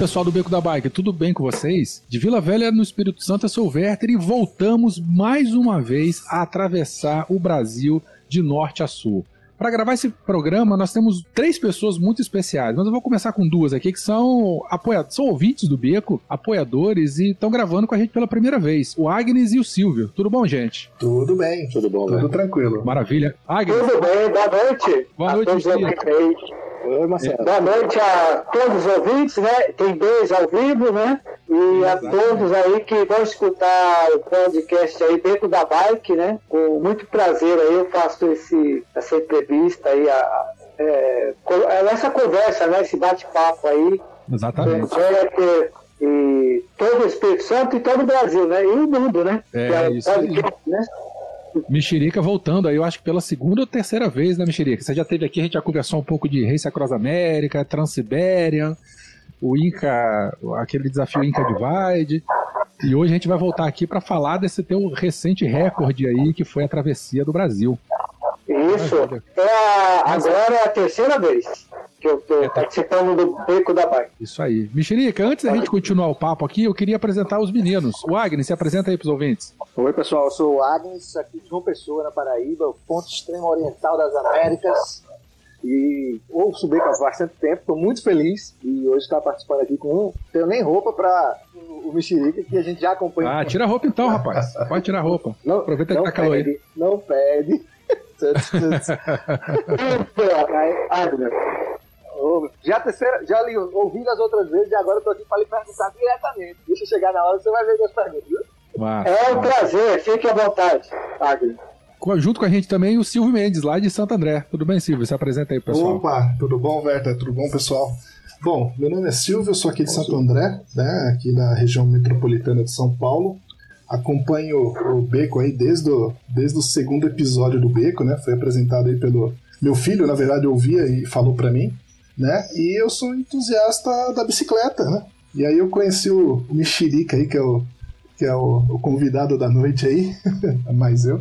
Pessoal do Beco da Bike, tudo bem com vocês? De Vila Velha no Espírito Santo, eu sou o Werther e voltamos mais uma vez a atravessar o Brasil de norte a sul. Para gravar esse programa, nós temos três pessoas muito especiais, mas eu vou começar com duas aqui que são apoiadores, são ouvintes do Beco, apoiadores e estão gravando com a gente pela primeira vez. O Agnes e o Silvio. Tudo bom, gente? Tudo bem, tudo bom, tudo né? tranquilo. Maravilha. Agnes. Tudo bem, boa noite. Boa noite, Silvio. Oi, Marcelo. Boa noite a todos os ouvintes, né? Tem dois ao vivo, né? E a todos aí que vão escutar o podcast aí dentro da bike, né? Com muito prazer aí eu faço esse, essa entrevista aí, a, é, essa conversa, né? Esse bate-papo aí. Exatamente. É, e todo o Espírito Santo e todo o Brasil, né? E o mundo, né? É, é isso aí. né? Mexerica voltando aí, eu acho que pela segunda ou terceira vez, né, Mexerica? Você já teve aqui, a gente já conversou um pouco de Race Across América, Transsiberian, o Inca, aquele desafio Inca Divide. E hoje a gente vai voltar aqui para falar desse teu recente recorde aí, que foi a travessia do Brasil. Isso. É a, agora é a terceira vez que eu estou é, tá. participando do Beco da Bike. Isso aí. Mexerica, antes da gente continuar o papo aqui, eu queria apresentar os meninos. O Agnes, se apresenta aí para os ouvintes. Oi, pessoal, eu sou o Agnes, aqui de João Pessoa, na Paraíba, ponto extremo oriental das Américas. E ouço o Beco há bastante tempo, estou muito feliz e hoje estar participando aqui com um. Tenho nem roupa para o Mexerica, que a gente já acompanha. Ah, tira a roupa então, rapaz. Pode tirar a roupa. Não, Aproveita não que tá calor aí. Não pede. já, terceira, já li, ouvi as outras vezes e agora eu tô aqui para lhe perguntar diretamente. Deixa eu chegar na hora, você vai ver minhas perguntas, viu? é um prazer, fique à vontade, Agnes. Junto com a gente também o Silvio Mendes, lá de Santo André. Tudo bem, Silvio? Se apresenta aí, pessoal. Opa, tudo bom, Werther? Tudo bom, pessoal? Bom, meu nome é Silvio, eu sou aqui de Santo André, né, aqui na região metropolitana de São Paulo. Acompanho o Beco aí desde o, desde o segundo episódio do Beco, né? Foi apresentado aí pelo meu filho, na verdade, ouvia e falou para mim, né? E eu sou entusiasta da bicicleta, né? E aí eu conheci o Mexerica aí, que é o, que é o, o convidado da noite aí, mais eu.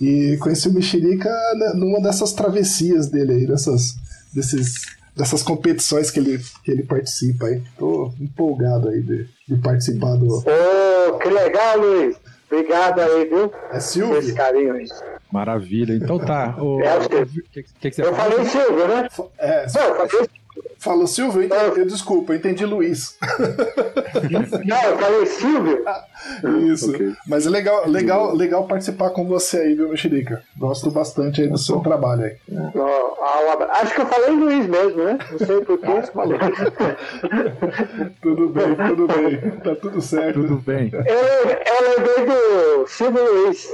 E conheci o Mexerica numa dessas travessias dele aí, dessas, desses, dessas competições que ele, que ele participa aí. Tô empolgado aí de, de participar do. Ô, que legal, Luiz! Obrigado aí, viu? É Silvio? Esse carinho aí. Maravilha. Então tá. O, é, o que, que, que, você eu fala? falei Silvio, né? É, Não, eu falei Falou Silvio? Eu, entendi, eu, desculpa, eu entendi Luiz. Não, eu falei Silvio. Isso. Okay. Mas é legal, legal, legal participar com você aí, viu, Mexerica? Gosto bastante aí do seu trabalho aí. acho que eu falei Luiz mesmo, né? Não sei por que falei. tudo bem, tudo bem. Tá tudo certo. Tudo bem. Eu, eu lembrei do Silvio Luiz.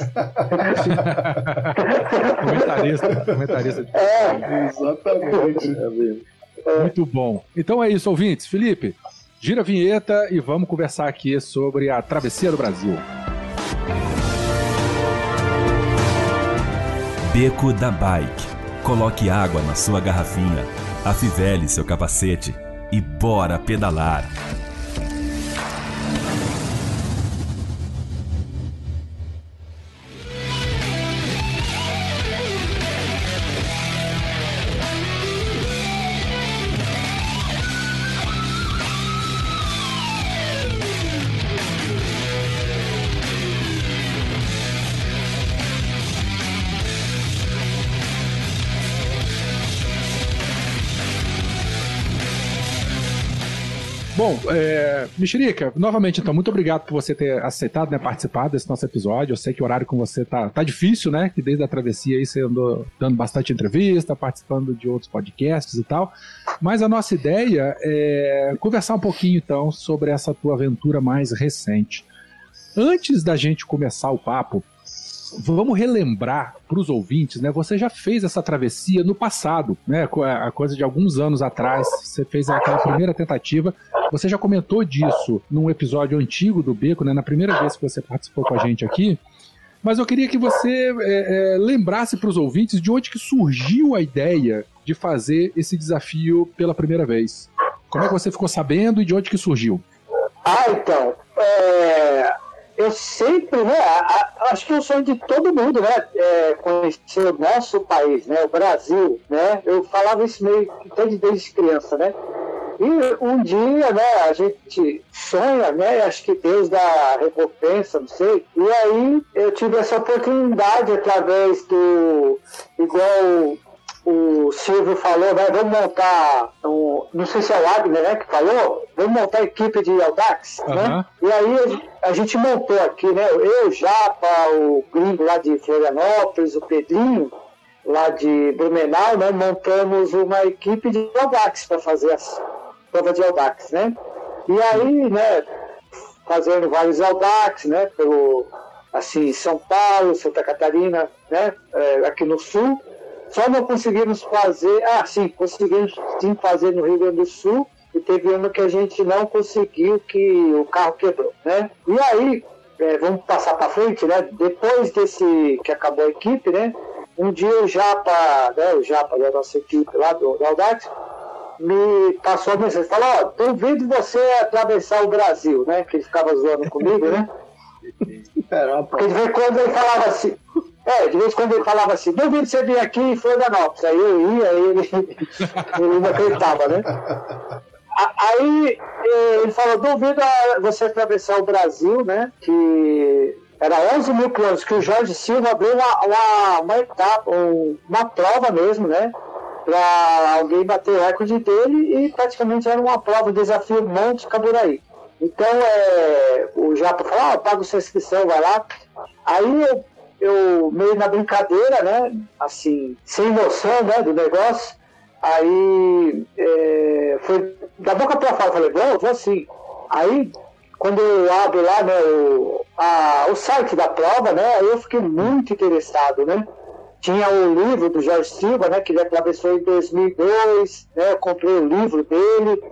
comentarista. Comentarista. É. Exatamente. É mesmo. Muito bom. Então é isso, ouvintes. Felipe, gira a vinheta e vamos conversar aqui sobre a travessia do Brasil. Beco da Bike. Coloque água na sua garrafinha, afivele seu capacete e bora pedalar. Bom, é, Mexerica, novamente, então, muito obrigado por você ter aceitado né, participar desse nosso episódio. Eu sei que o horário com você tá, tá difícil, né? Que desde a travessia aí você andou dando bastante entrevista, participando de outros podcasts e tal. Mas a nossa ideia é conversar um pouquinho, então, sobre essa tua aventura mais recente. Antes da gente começar o papo, vamos relembrar para os ouvintes, né? Você já fez essa travessia no passado, né? A coisa de alguns anos atrás, você fez aquela primeira tentativa Você já comentou disso num episódio antigo do Beco, né? Na primeira vez que você participou com a gente aqui. Mas eu queria que você é, é, lembrasse para os ouvintes de onde que surgiu a ideia de fazer esse desafio pela primeira vez. Como é que você ficou sabendo e de onde que surgiu? Ah, então. É, eu sempre, né? Acho que é o sonho de todo mundo, né? É, conhecer o nosso país, né? O Brasil, né? Eu falava isso meio desde, desde criança, né? E um dia, né, a gente sonha, né, acho que Deus dá recompensa, não sei. E aí eu tive essa oportunidade através do, igual o Silvio falou, né, vamos montar, um, não sei se é o Wagner né, que falou, vamos montar a equipe de Audax, uhum. né? E aí a gente montou aqui, né, eu, Japa, o Gringo lá de Florianópolis, o Pedrinho, lá de Blumenau, né, montamos uma equipe de Audax para fazer as prova de Audax, né? E aí, né, fazendo vários Audax, né, pelo, assim, São Paulo, Santa Catarina, né, é, aqui no Sul, só não conseguimos fazer, ah, sim, conseguimos sim fazer no Rio Grande do Sul, e teve ano que a gente não conseguiu, que o carro quebrou, né? E aí, é, vamos passar para frente, né? Depois desse que acabou a equipe, né? Um dia o Japa, né, o Japa da nossa equipe lá do, do Audax, me passou a mensagem, falou, ó, oh, duvido você atravessar o Brasil, né? Que ele ficava zoando comigo, né? Porque de vez em quando ele falava assim, é, de vez em quando ele falava assim, duvido você vir aqui em Florianópolis. Aí eu ia, aí ele, ele não acreditava, né? Aí ele falou, duvido você atravessar o Brasil, né? Que era 11 mil quilômetros, que o Jorge Silva abriu uma, uma, uma etapa, uma prova mesmo, né? Para alguém bater o recorde dele e praticamente era uma prova, um desafio Monte Caburaí. Então, é, o Japa falou, ah, paga sua inscrição, vai lá. Aí eu eu meio na brincadeira, né? Assim, sem noção, né, do negócio. Aí é, foi da boca para fora, falei, vou, vou sim. Aí quando eu abro lá né, o, a, o site da prova, né, aí eu fiquei muito interessado, né? Tinha o livro do Jorge Silva, né, que ele atravessou em 2002, né, eu comprei o livro dele,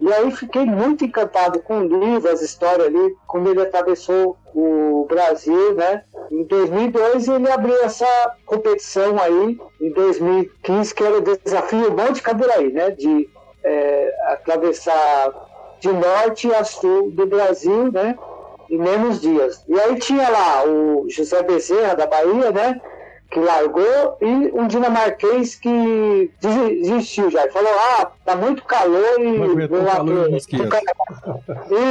e aí fiquei muito encantado com o livro, as histórias ali, como ele atravessou o Brasil, né? Em 2002 ele abriu essa competição aí, em 2015, que era o desafio Monte Caburaí, né? De é, atravessar de norte a sul do Brasil, né? Em menos dias. E aí tinha lá o José Bezerra, da Bahia, né? Que largou e um dinamarquês que desistiu já. Ele falou, ah, tá muito calor e vou lá pro, pro carnaval.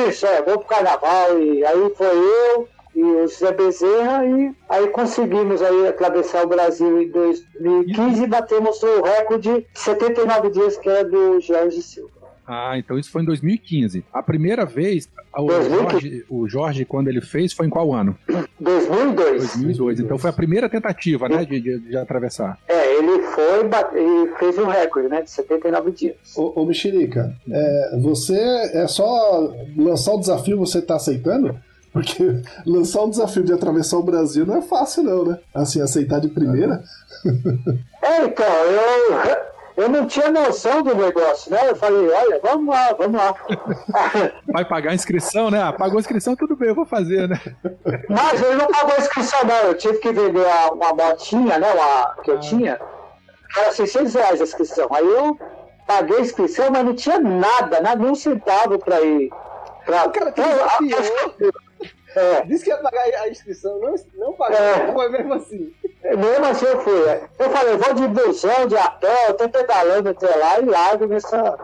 Isso, é, vou pro carnaval. E aí foi eu e o José Bezerra e aí conseguimos aí atravessar o Brasil em 2015 e batemos o recorde de 79 dias que é do Jorge Silva. Ah, então isso foi em 2015. A primeira vez, o Jorge, o Jorge, quando ele fez, foi em qual ano? 2002. 2002. Então foi a primeira tentativa, né, de, de, de atravessar. É, ele foi e fez um recorde, né, de 79 dias. Ô, ô Mexerica, é, você é só lançar o desafio, você tá aceitando? Porque lançar um desafio de atravessar o Brasil não é fácil, não, né? Assim, aceitar de primeira. É, então, eu, eu não tinha noção do negócio, né? Eu falei, olha, vamos lá, vamos lá. Vai pagar a inscrição, né? Ah, pagou a inscrição, tudo bem, eu vou fazer, né? Mas ele não pagou a inscrição, não. Eu tive que vender uma motinha, né? Uma, que eu ah. tinha. Era 600 reais a inscrição. Aí eu paguei a inscrição, mas não tinha nada, nada, nem um centavo pra ir. Pra... Cara, que então, é. Disse que ia pagar a inscrição, não, não pagou, é. foi mesmo assim. Mesmo assim eu fui. É. Eu falei, vou de busão, de a pé, eu tô pedalando até lá e largo nessa,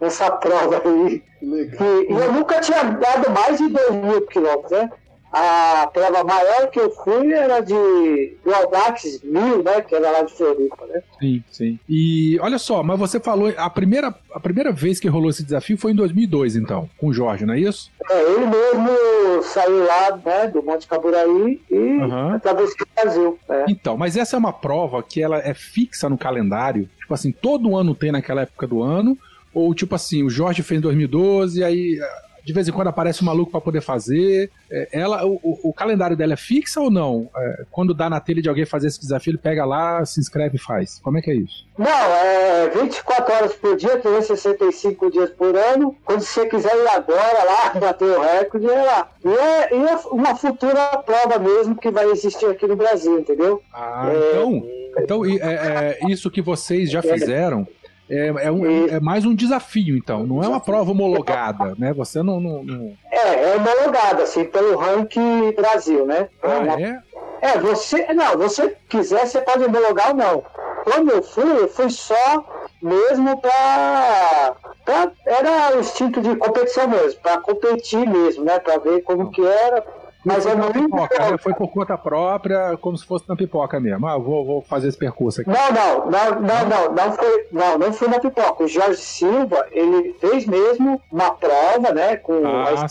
nessa prova aí. E, e eu nunca tinha dado mais de 2 mil quilômetros, né? A prova maior que eu fui era de do Audax 1000, né? Que era lá de Floripa, né? Sim, sim. E olha só, mas você falou, a primeira, a primeira vez que rolou esse desafio foi em 2002, então, com o Jorge, não é isso? É, ele mesmo saiu lá, né, do Monte Caburaí e uhum. atravessou o Brasil. É. Então, mas essa é uma prova que ela é fixa no calendário. Tipo assim, todo ano tem naquela época do ano. Ou tipo assim, o Jorge fez em 2012, aí de vez em quando aparece um maluco para poder fazer. É, ela, o, o, calendário dela é fixo ou não? É, quando dá na telha de alguém fazer esse desafio, ele pega lá, se inscreve e faz. Como é que é isso? Não, é 24 horas por dia, 365 dias por ano. Quando você quiser ir agora lá, bater o recorde, é lá. E é, e é uma futura prova mesmo que vai existir aqui no Brasil, entendeu? Ah, é, então, então é, é, isso que vocês já fizeram é, é, um, é, mais um desafio, então. Não é uma prova homologada, né? Você não. não, não... É, é homologada, assim, pelo ranking Brasil, né? Ah, é? É, você. Não, você quiser, você pode homologar ou não. Quando eu fui, eu fui só mesmo pra. pra era o instinto de competição mesmo, pra competir mesmo, né? Pra ver como que era mas é muito pipoca, né? Foi por conta própria, como se fosse na pipoca mesmo. Ah, vou, vou fazer esse percurso aqui. Não, não, não, não, não, não foi, não, não foi na pipoca. O Jorge Silva, ele fez mesmo uma prova, né? Com ah,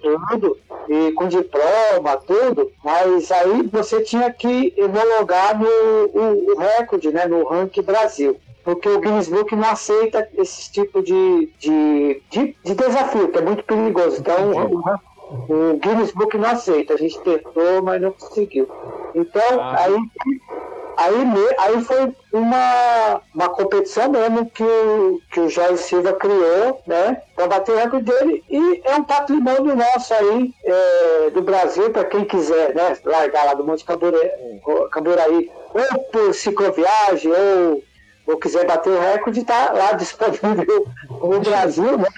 tudo, e com diploma, tudo, mas aí você tinha que homologar no o, o recorde, né? No ranking Brasil porque o Guinness Book não aceita esse tipo de, de, de, de desafio, que é muito perigoso. Então, o, o Guinness Book não aceita. A gente tentou, mas não conseguiu. Então, ah. aí, aí, aí foi uma, uma competição mesmo que o, que o Jair Silva criou, né? Para bater o recorde dele. E é um patrimônio nosso aí, é, do Brasil, para quem quiser, né? Largar lá do Monte Caburaí, ou por cicloviagem, ou, ou quiser bater o recorde, tá lá disponível no Brasil, né?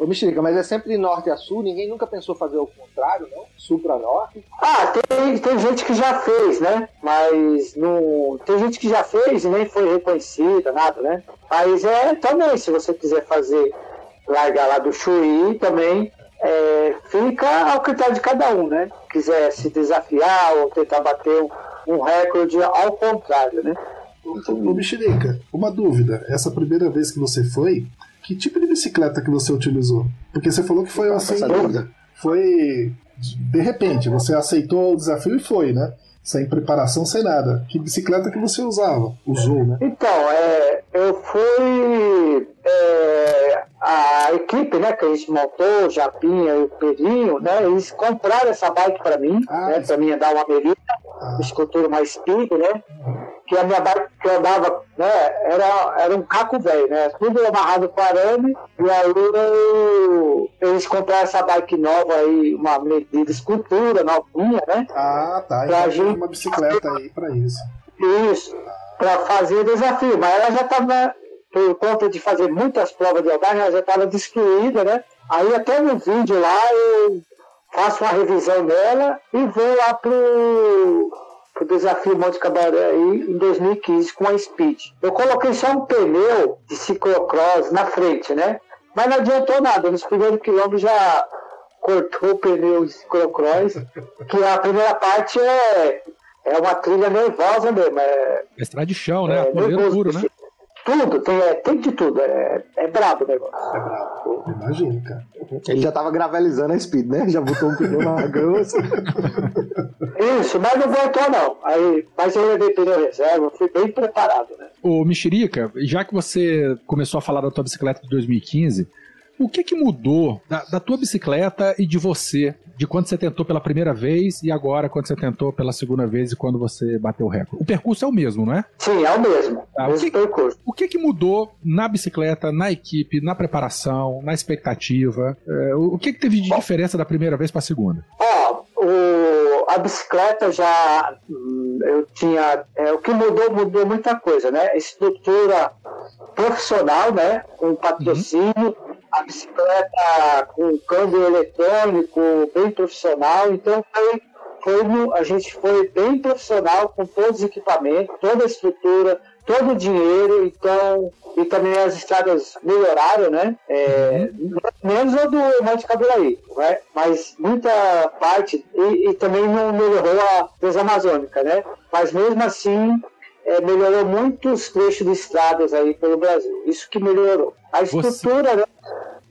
Ô, Mexerica, mas é sempre de norte a sul, ninguém nunca pensou fazer o contrário, não? Sul para norte? Ah, tem, tem gente que já fez, né? Mas não, tem gente que já fez e nem foi reconhecida, nada, né? Mas é também, se você quiser fazer, largar lá do Chuí também, é, fica ao critério de cada um, né? Quiser se desafiar ou tentar bater um, um recorde ao contrário, né? Ô, Mexerica, uma dúvida. Essa primeira vez que você foi, que tipo de bicicleta que você utilizou? Porque você falou que foi assim. Foi de repente, você aceitou o desafio e foi, né? Sem preparação, sem nada. Que bicicleta que você usava? Usou, né? Então, é, eu fui. É, a equipe né, que a gente montou, o Japinha e o Perinho, né, eles compraram essa bike para mim, ah, né, para mim andar uma merida, ah. escultura mais pico, né? Que a minha bike que eu andava, né, era, era um caco velho, né? Tudo amarrado com arame, e aí eu, eles compraram essa bike nova aí, uma medida escultura novinha, né? Ah, tá. Pra então gente... uma bicicleta aí pra isso. Isso, pra fazer o desafio, mas ela já tava, por conta de fazer muitas provas de rodagem, ela já tava destruída, né? Aí até no vídeo lá eu faço uma revisão dela e vou lá pro o desafio Monte Cabaré aí em 2015 com a Speed. Eu coloquei só um pneu de ciclocross na frente, né? Mas não adiantou nada. Nos primeiros quilômetros já cortou o pneu de ciclocross, que a primeira parte é, é uma trilha nervosa mesmo. É, é estrada de chão, né? É, puro, né? Tudo, tem, é, tem de tudo. É, é brabo o negócio. É brabo, imagina, cara. Ele já tava gravelizando a speed, né? Já botou um pneu na grama. Assim. Isso, mas não voltou não. Aí, mas eu levei pneu reserva, fui bem preparado, né? Ô, Mexerica, já que você começou a falar da tua bicicleta de 2015, o que que mudou da, da, tua bicicleta e de você, de quando você tentou pela primeira vez e agora quando você tentou pela segunda vez e quando você bateu o recorde? O percurso é o mesmo, não é? Sim, é o mesmo. Tá, o, que, percurso. o que que mudou na bicicleta, na equipe, na preparação, na expectativa? É, o que que teve de Bom, diferença da primeira vez para a segunda? Ó, o, a bicicleta já hum, eu tinha é, o que mudou mudou muita coisa, né? Estrutura profissional, né? Com patrocínio. Uhum a bicicleta com câmbio eletrônico, bem profissional. Então foi, foi a gente foi bem profissional com todos os equipamentos, toda a estrutura, todo o dinheiro, então, e também as estradas melhoraram, né? É. Menos a do Monte Caburaí, né? mas muita parte, e, e, também não melhorou a Transamazônica, né? Mas mesmo assim, é, melhorou muitos trechos de estradas aí pelo Brasil. Isso que melhorou. A estrutura, Você... né?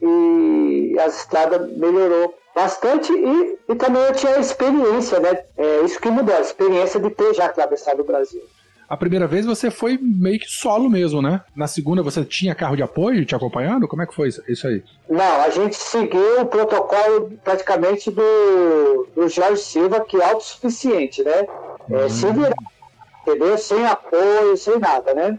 E a estrada melhorou bastante e, e também eu tinha a experiência, né? É, isso que mudou, a experiência de ter já atravessado o Brasil. a primeira vez você foi meio que solo mesmo, né? Na segunda você tinha carro de apoio te acompanhando? Como é que foi isso aí? Não, a gente seguiu o protocolo praticamente do, do Jorge Silva, que é autossuficiente, né? É, hum. Se virar, entendeu? Sem apoio, sem nada, né?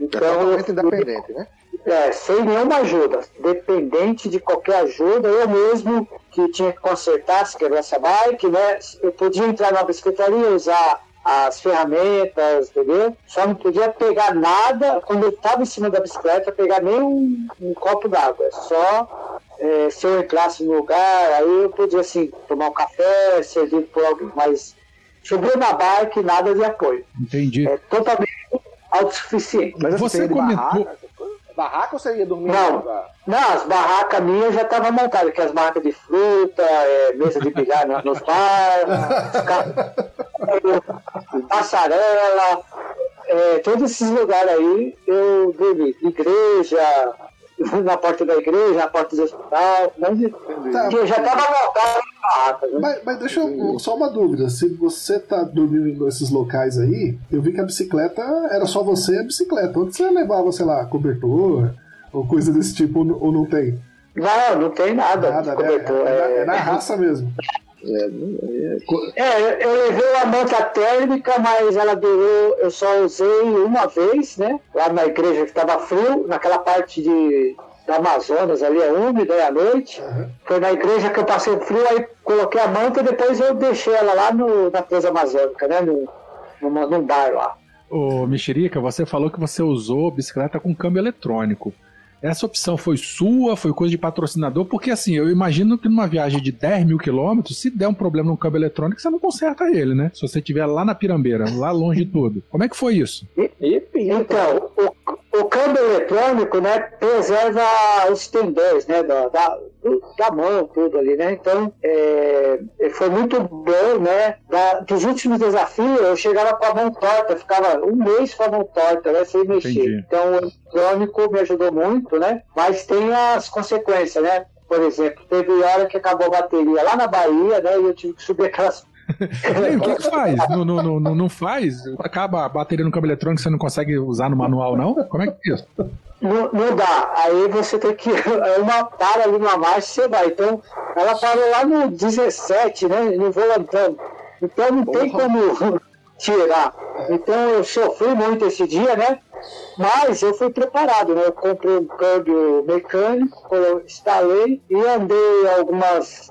Então, é totalmente independente, né? É, sem nenhuma ajuda, dependente de qualquer ajuda, eu mesmo que tinha que consertar, se quebrasse a bike, né? Eu podia entrar na bicicletaria e usar as ferramentas, entendeu? Só não podia pegar nada quando eu estava em cima da bicicleta, pegar nem um, um copo d'água. Só é, se eu entrasse no lugar, aí eu podia assim, tomar um café, servido por alguém, mas subiu na bike, nada de apoio. Entendi. É totalmente autossuficiente. Mas você comentou. Barraca ou você ia dormir não, não, as barracas minhas já estavam montadas, que as barracas de fruta, é, mesa de bilhar nos bares, passarela, é, todos esses lugares aí eu dormi. Igreja, na porta da igreja, na porta do hospital, mas tá. já estava montado né? Mas, mas, deixa eu. Só uma dúvida. Se você tá dormindo nesses locais aí, eu vi que a bicicleta era só você e a bicicleta. Onde você levava, sei lá, cobertor ou coisa desse tipo, ou não tem? Não, não tem nada. Nada, né? É, é, é, na raça mesmo. É, é, eu levei uma manta térmica, mas ela durou, eu só usei uma vez, né? Lá na igreja que estava frio, naquela parte de, da Amazonas ali, é úmido, é à noite. Uhum. Foi na igreja que eu passei frio, aí coloquei a manta e depois eu deixei ela lá no, na presa amazônica, né? No, numa, num bar lá. Ô, Mexerica, você falou que você usou bicicleta com câmbio eletrônico. Essa opção foi sua, foi coisa de patrocinador? Porque assim, eu imagino que numa viagem de 10 mil quilômetros, se der um problema no câmbio eletrônico, você não conserta ele, né? Se você estiver lá na Pirambeira, lá longe de tudo. Como é que foi isso? Então, o, o câmbio eletrônico, né, preserva os tendões, né, da, da, da mão, tudo ali, né? Então, é, foi muito bom, né? Da, dos últimos desafios, eu chegava com a mão torta, ficava um mês com a mão torta, né, sem mexer. Entendi. Então, o eletrônico me ajudou muito, né? Mas tem as consequências, né? Por exemplo, teve hora que acabou a bateria lá na Bahia, né? E eu tive que subir aquelas e o que, que faz? Não, não, não, não faz? Acaba a bateria no cabo eletrônico você não consegue usar no manual, não? Como é que é isso? Não, não dá. Aí você tem que. É uma para ali na marcha você vai. Então, ela parou lá no 17, né? No volantão. Então não tem como tirar. Então eu sofri muito esse dia, né? Mas eu fui preparado, né? Eu comprei um câmbio mecânico, instalei e andei algumas.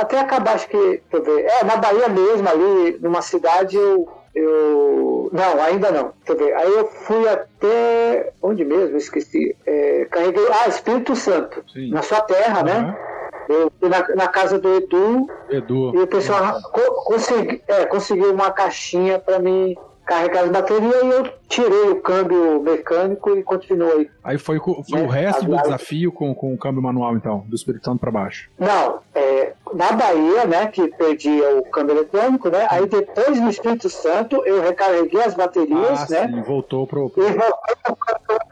Até acabar, acho que. Deixa eu ver. É, na Bahia mesmo, ali, numa cidade, eu eu. Não, ainda não. Quer ver? Aí eu fui até. Onde mesmo? Esqueci. É, carreguei. Ah, Espírito Santo. Sim. Na sua terra, uhum. né? Eu fui na, na, casa do Edu. Edu. E o pessoal co consegui, é, conseguiu uma caixinha para mim carregar as baterias e eu tirei o câmbio mecânico e continuei. Aí foi, foi é, o resto do desafio com, com o câmbio manual, então, do Espírito Santo para baixo? Não, é, na Bahia, né, que perdi o câmbio eletrônico, né, aí depois no Espírito Santo eu recarreguei as baterias, ah, né? Sim, voltou pro... E voltei pro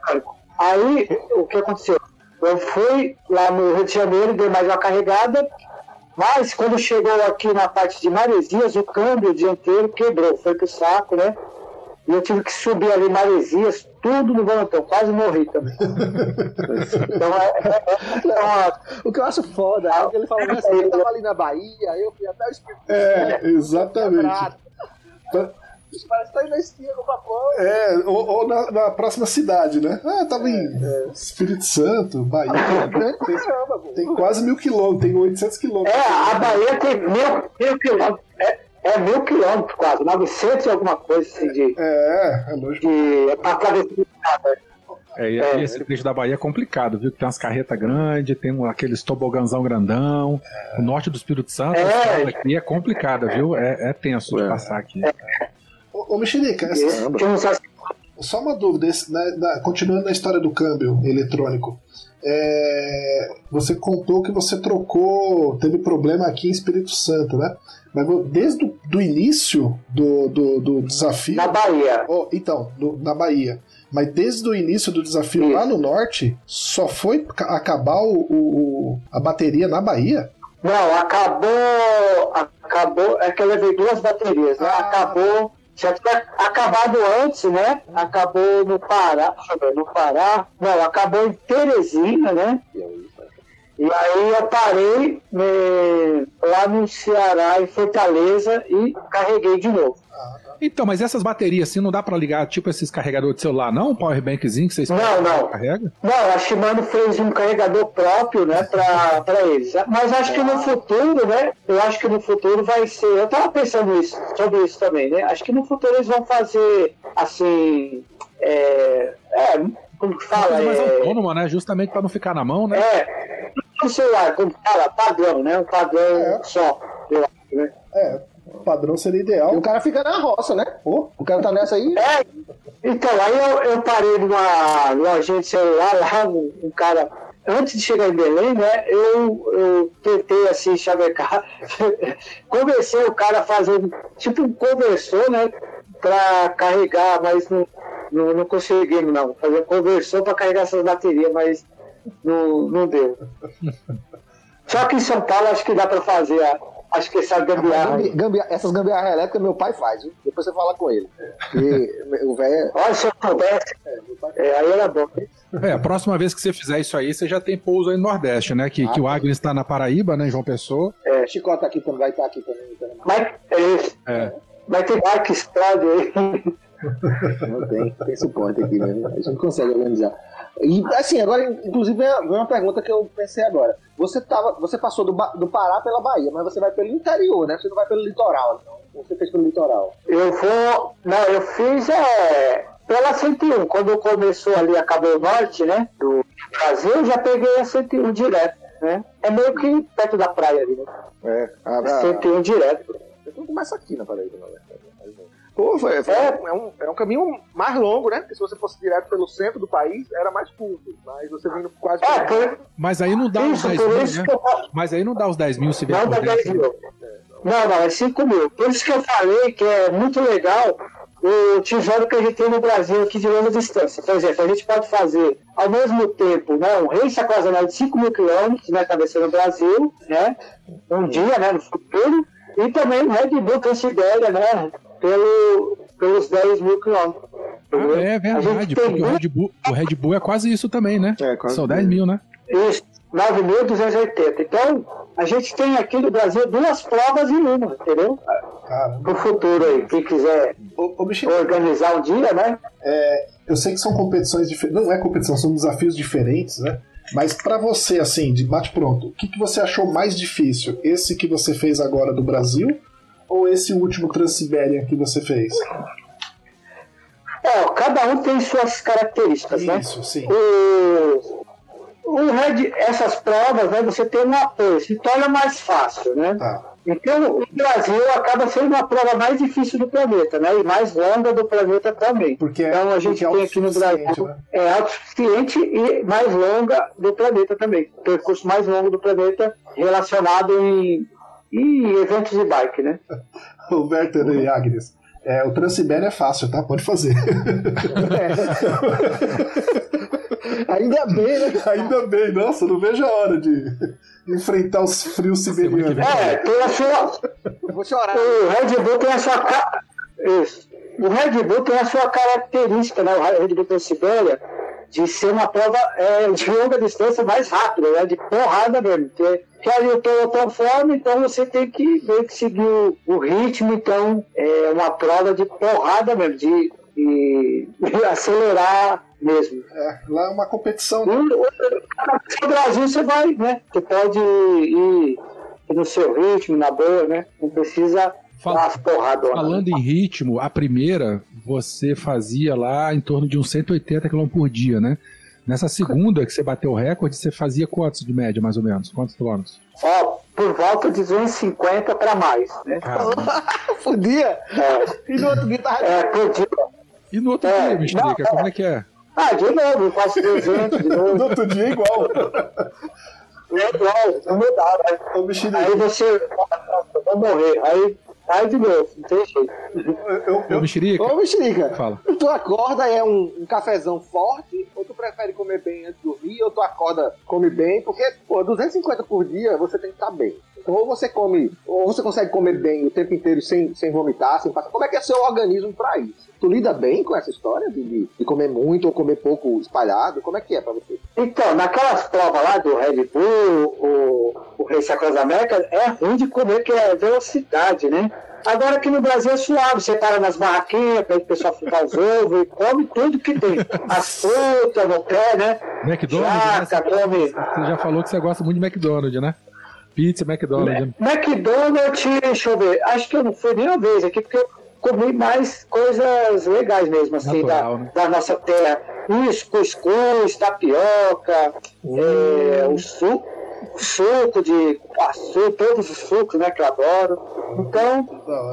câmbio. Aí, o que aconteceu? Eu fui lá no Rio de Janeiro, dei mais uma carregada, mas quando chegou aqui na parte de Maresias, o câmbio dianteiro quebrou, foi pro saco, né? E eu tive que subir ali Maresias, tudo no volantão, quase morri também. então, é, é, é uma... O que eu acho foda é que ele falou assim, eu tava ali na Bahia, eu fui até o Espírito É, exatamente. Parece que tá na esquina no papão. É, ou, ou na, na, próxima cidade, né? Ah, tava em é. Espírito Santo, Bahia. tem, tem quase mil quilômetros, tem 800 quilômetros. É, a Bahia tem mil, mil quilômetros. É, é mil quilômetros quase, 900 e alguma coisa assim de. É, é lógico. De, é pra atravessar. É, e é, esse trecho da Bahia é complicado, viu? Tem umas carretas grandes, tem um, aqueles toboganzão grandão. É. O norte do Espírito Santo, é. aqui é complicado, viu? É, é tenso de é. passar aqui. É. Ô, Mexerica, essa... só uma dúvida, esse, na, na, continuando na história do câmbio eletrônico. É, você contou que você trocou, teve problema aqui em Espírito Santo, né? Mas desde o do início do, do, do desafio. Na Bahia. Oh, então, do, na Bahia. Mas desde o início do desafio Isso. lá no norte, só foi acabar o, o, a bateria na Bahia? Não, acabou. Acabou. É que eu levei duas baterias, né? Ah. Acabou Já tinha acabado antes, né? Acabou no Pará, deixa eu ver, no Pará. Não, acabou em Teresina, né? E aí eu parei né, lá no Ceará, em Fortaleza, e carreguei de novo. Então, mas essas baterias assim não dá pra ligar tipo esses carregadores de celular, não? Um powerbankzinho que vocês Não, não. carrega? Não, a Shimano fez um carregador próprio, né, pra, pra eles. Mas acho que no futuro, né, eu acho que no futuro vai ser. Eu tava pensando isso, sobre isso também, né? Acho que no futuro eles vão fazer, assim. É. é como que fala? Mais É, autônoma, né? Justamente pra não ficar na mão, né? é. O celular, como fala, padrão, né? Um padrão É. só, eu acho, né? É, padrão seria E ideal. o cara fica na roça, né? Pô, o cara tá nessa aí. É, então, aí eu, eu parei numa lojinha de celular lá, um, um cara, antes de chegar em Belém, né, eu, eu tentei assim chavecar, conversei o cara fazer, tipo um conversor, né, pra carregar, mas não, não, não conseguimos não, fazer um conversor pra carregar essas baterias, mas não, não deu. Só que em São Paulo acho que dá pra fazer, a- acho que essa gambiarra. Gambi- gambia- essas gambiarras elétricas meu pai faz, viu? Depois você fala com ele. E o velho. Olha, se eu soubesse, é, aí era bom. É, a próxima vez que você fizer isso aí, você já tem pouso aí no Nordeste, né? Que, que o Agnes tá na Paraíba, né? João Pessoa. É, Chicó tá aqui também, vai estar aqui também. então, Mas, é, É. Vai ter bike estrada aí. Não tem, tem suporte aqui, né? A gente não consegue organizar. E assim, agora, inclusive, vem uma pergunta que eu pensei agora. Você, tava, você passou do, do Pará pela Bahia, mas você vai pelo interior, né? Você não vai pelo litoral, então. Você fez pelo litoral. Eu vou. Não, eu fiz é, pela 101. Quando começou ali a Cabo Norte, né? Do Brasil, eu já peguei a 101 direto. Né? É meio que perto da praia ali, né? É, a, a, 101 direto. Então começa aqui na Paraíba, na verdade. Pô, foi, foi- É. é, um, é um caminho mais longo, né? Porque se você fosse direto pelo centro do país, era mais curto. Mas você vindo quase. É, por, Mas aí não dá os isso, 10 por mil, isso né? eu. Mas aí não dá os 10 mil se vier Não dá por 10 dentro. mil. Não, não, é 5 mil. Por isso que eu falei que é muito legal o tesouro que a gente tem no Brasil aqui de longa distância. Por exemplo, a gente pode fazer ao mesmo tempo né, um rei saquasanal de 5 mil quilômetros, né, cabeça no Brasil, né, um dia, né, no futuro, e também o Red Bull Transibéria, né, pelo, pelos 10 mil quilômetros. Ah, é verdade, porque o Red, Bull, o Red Bull é quase isso também, né? É, quase São 10 mil, né? Isso, 9.280. Então, a gente tem aqui no Brasil duas provas em uma, entendeu? Caramba. Pro futuro aí, quem quiser ô Michel, organizar um dia, né? eu sei que são competições diferentes. Não é competição, são desafios diferentes, né? Mas pra você, assim, de bate pronto, o que, que você achou mais difícil? Esse que você fez agora do Brasil ou esse último Transsibéria que você fez? É, cada um tem suas características, né? Isso, sim. O, o Red, essas provas, né, você tem um apoio, se torna mais fácil, né? Tá. Então, o Brasil acaba sendo uma prova mais difícil do planeta, né? E mais longa do planeta também. Porque é- então, a gente é tem aqui no Brasil né? é autossuficiente e mais longa do planeta também. Percurso mais longo do planeta relacionado em, em eventos de bike, né? O Werther e Agnes. É, o Transsibéria é fácil, tá? Pode fazer. Ainda bem, né? Ainda bem, nossa, não vejo a hora de enfrentar os frios siberianos. É, tem a sua, Eu vou chorar. O Red Bull tem a sua Isso. O Red Bull tem a sua característica, né? O Red Bull Transibéria, de ser uma prova é, de longa distância mais rápida, né? De porrada mesmo. Porque, porque ali o pelotão forma, então você tem que meio que seguir o, o ritmo, então é uma prova de porrada mesmo, de, de, de acelerar mesmo. É, lá é uma competição. E o- No Brasil você vai, né? Você pode ir no seu ritmo, na boa, né? Não precisa Fala- lá. Falando em ritmo, a primeira você fazia lá em torno de uns 180 km por dia, né? Nessa segunda que você bateu o recorde, você fazia quantos de média, mais ou menos? Quantos quilômetros? Ó, por volta de 250 para mais, né? Podia. É, E no outro dia tava. é, por dia. E no outro É, dia, me explica, não, como é que é? Ah, de novo, quase 200, de novo. No outro dia é igual. É igual, não Mexerica, Aí você, vou morrer. Aí, aí de novo, não tem jeito. eu, eu, Ô, mexerica, Ô, Mexerica, fala. tu acorda é um, um cafezão forte, ou tu prefere comer bem antes de dormir, ou tu acorda, come bem, porque, pô, 250 por dia você tem que estar bem. Ou você come, ou você consegue comer bem o tempo inteiro sem, sem vomitar, sem passar. Como é que é seu organismo para isso? Tu lida bem com essa história de, de, comer muito ou comer pouco espalhado? Como é que é pra você? Então, naquelas provas lá do Red Bull, o, o Race Across America, é ruim de comer, que é velocidade, né? Agora aqui no Brasil é suave, você para nas barraquinhas para o pessoal fritar os ovos e come tudo que tem. As frutas no pé, né? McDonald's, Jaca, né? come. Você já falou que você gosta muito de McDonald's, né? Pizza, McDonald's. McDonald's, deixa eu ver, acho que eu não fui nenhuma vez aqui, porque eu comi mais coisas legais mesmo, assim, Natural, da, né? da nossa terra. Isso, cuscuz, tapioca, é, o suco, suco de açúcar, todos os sucos, né, que eu adoro. Então,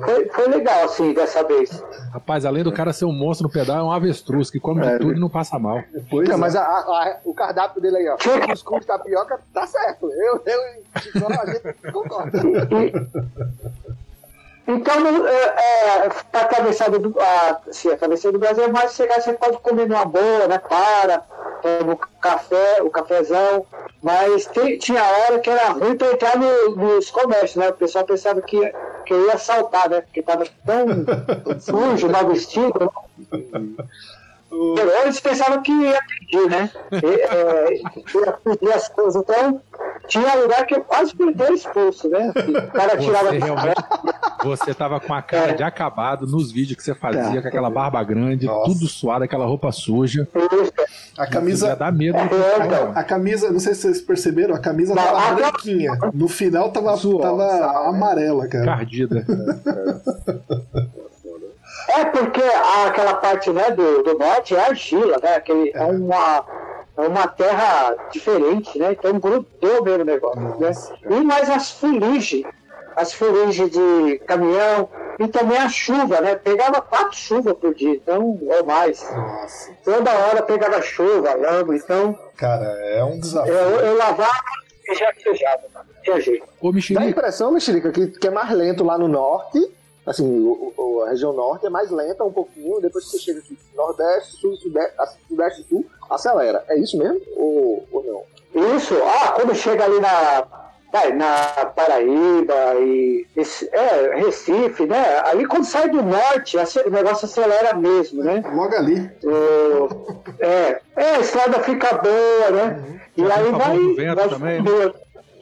foi, foi legal, assim, dessa vez. Rapaz, além do cara ser um monstro no pedal, é um avestruz que come de tudo e não passa mal. Pois Não, é. mas a- a- a- o cardápio dele aí, ó. Cuscuz, tapioca, tá certo. Eu, eu e a gente concorda. Então, é, é, pra atravessada do, a, se a travessia do Brasil é mais chegar, você pode comer numa boa, né? Para, toma o café, o cafezão. Mas tem- tinha hora que era ruim para entrar no- nos comércios, né? O pessoal pensava que, que eu ia assaltar, né? Porque tava tão sujo, mal vestido. né? Eles pensavam que ia pedir, né? E, é, ia pedir as coisas. Então, tinha lugar que eu quase perdi expulso, né? O cara tirava Você realmente. Você tava com a cara de acabado nos vídeos que você fazia, com aquela barba grande, Nossa. tudo suado, aquela roupa suja. A Ia camisa. dar medo. do É, então. A camisa, não sei se vocês perceberam, a camisa Não, tava branquinha. No final tava, Suor, tava sabe? amarela, cara. Cardida. É porque aquela parte né, do, do norte é argila, né? Aquele, é. uma, é uma terra diferente, né? Então grudou mesmo o negócio, né? E mais as fuligens, as fuligens de caminhão, e também a chuva, né? Pegava quatro chuvas por dia, então, ou mais. Nossa. Toda hora pegava chuva, lama, então Cara, é um desafio. eu, eu lavava e já sujava, tinha jeito. Dá a impressão, Mexerica, que, que é mais lento lá no norte. Assim, o, o- a região norte é mais lenta um pouquinho, depois que você chega aqui, nordeste, sul, sudeste, sudeste e sul, acelera. É isso mesmo? Ou, ou não? Isso, ah, quando chega ali na, vai, na Paraíba e esse- é, Recife, né? Ali quando sai do norte, o negócio acelera mesmo, né? Logo ali. O- é, é, a estrada fica boa, né? E Já aí vai. vento vai também, boa.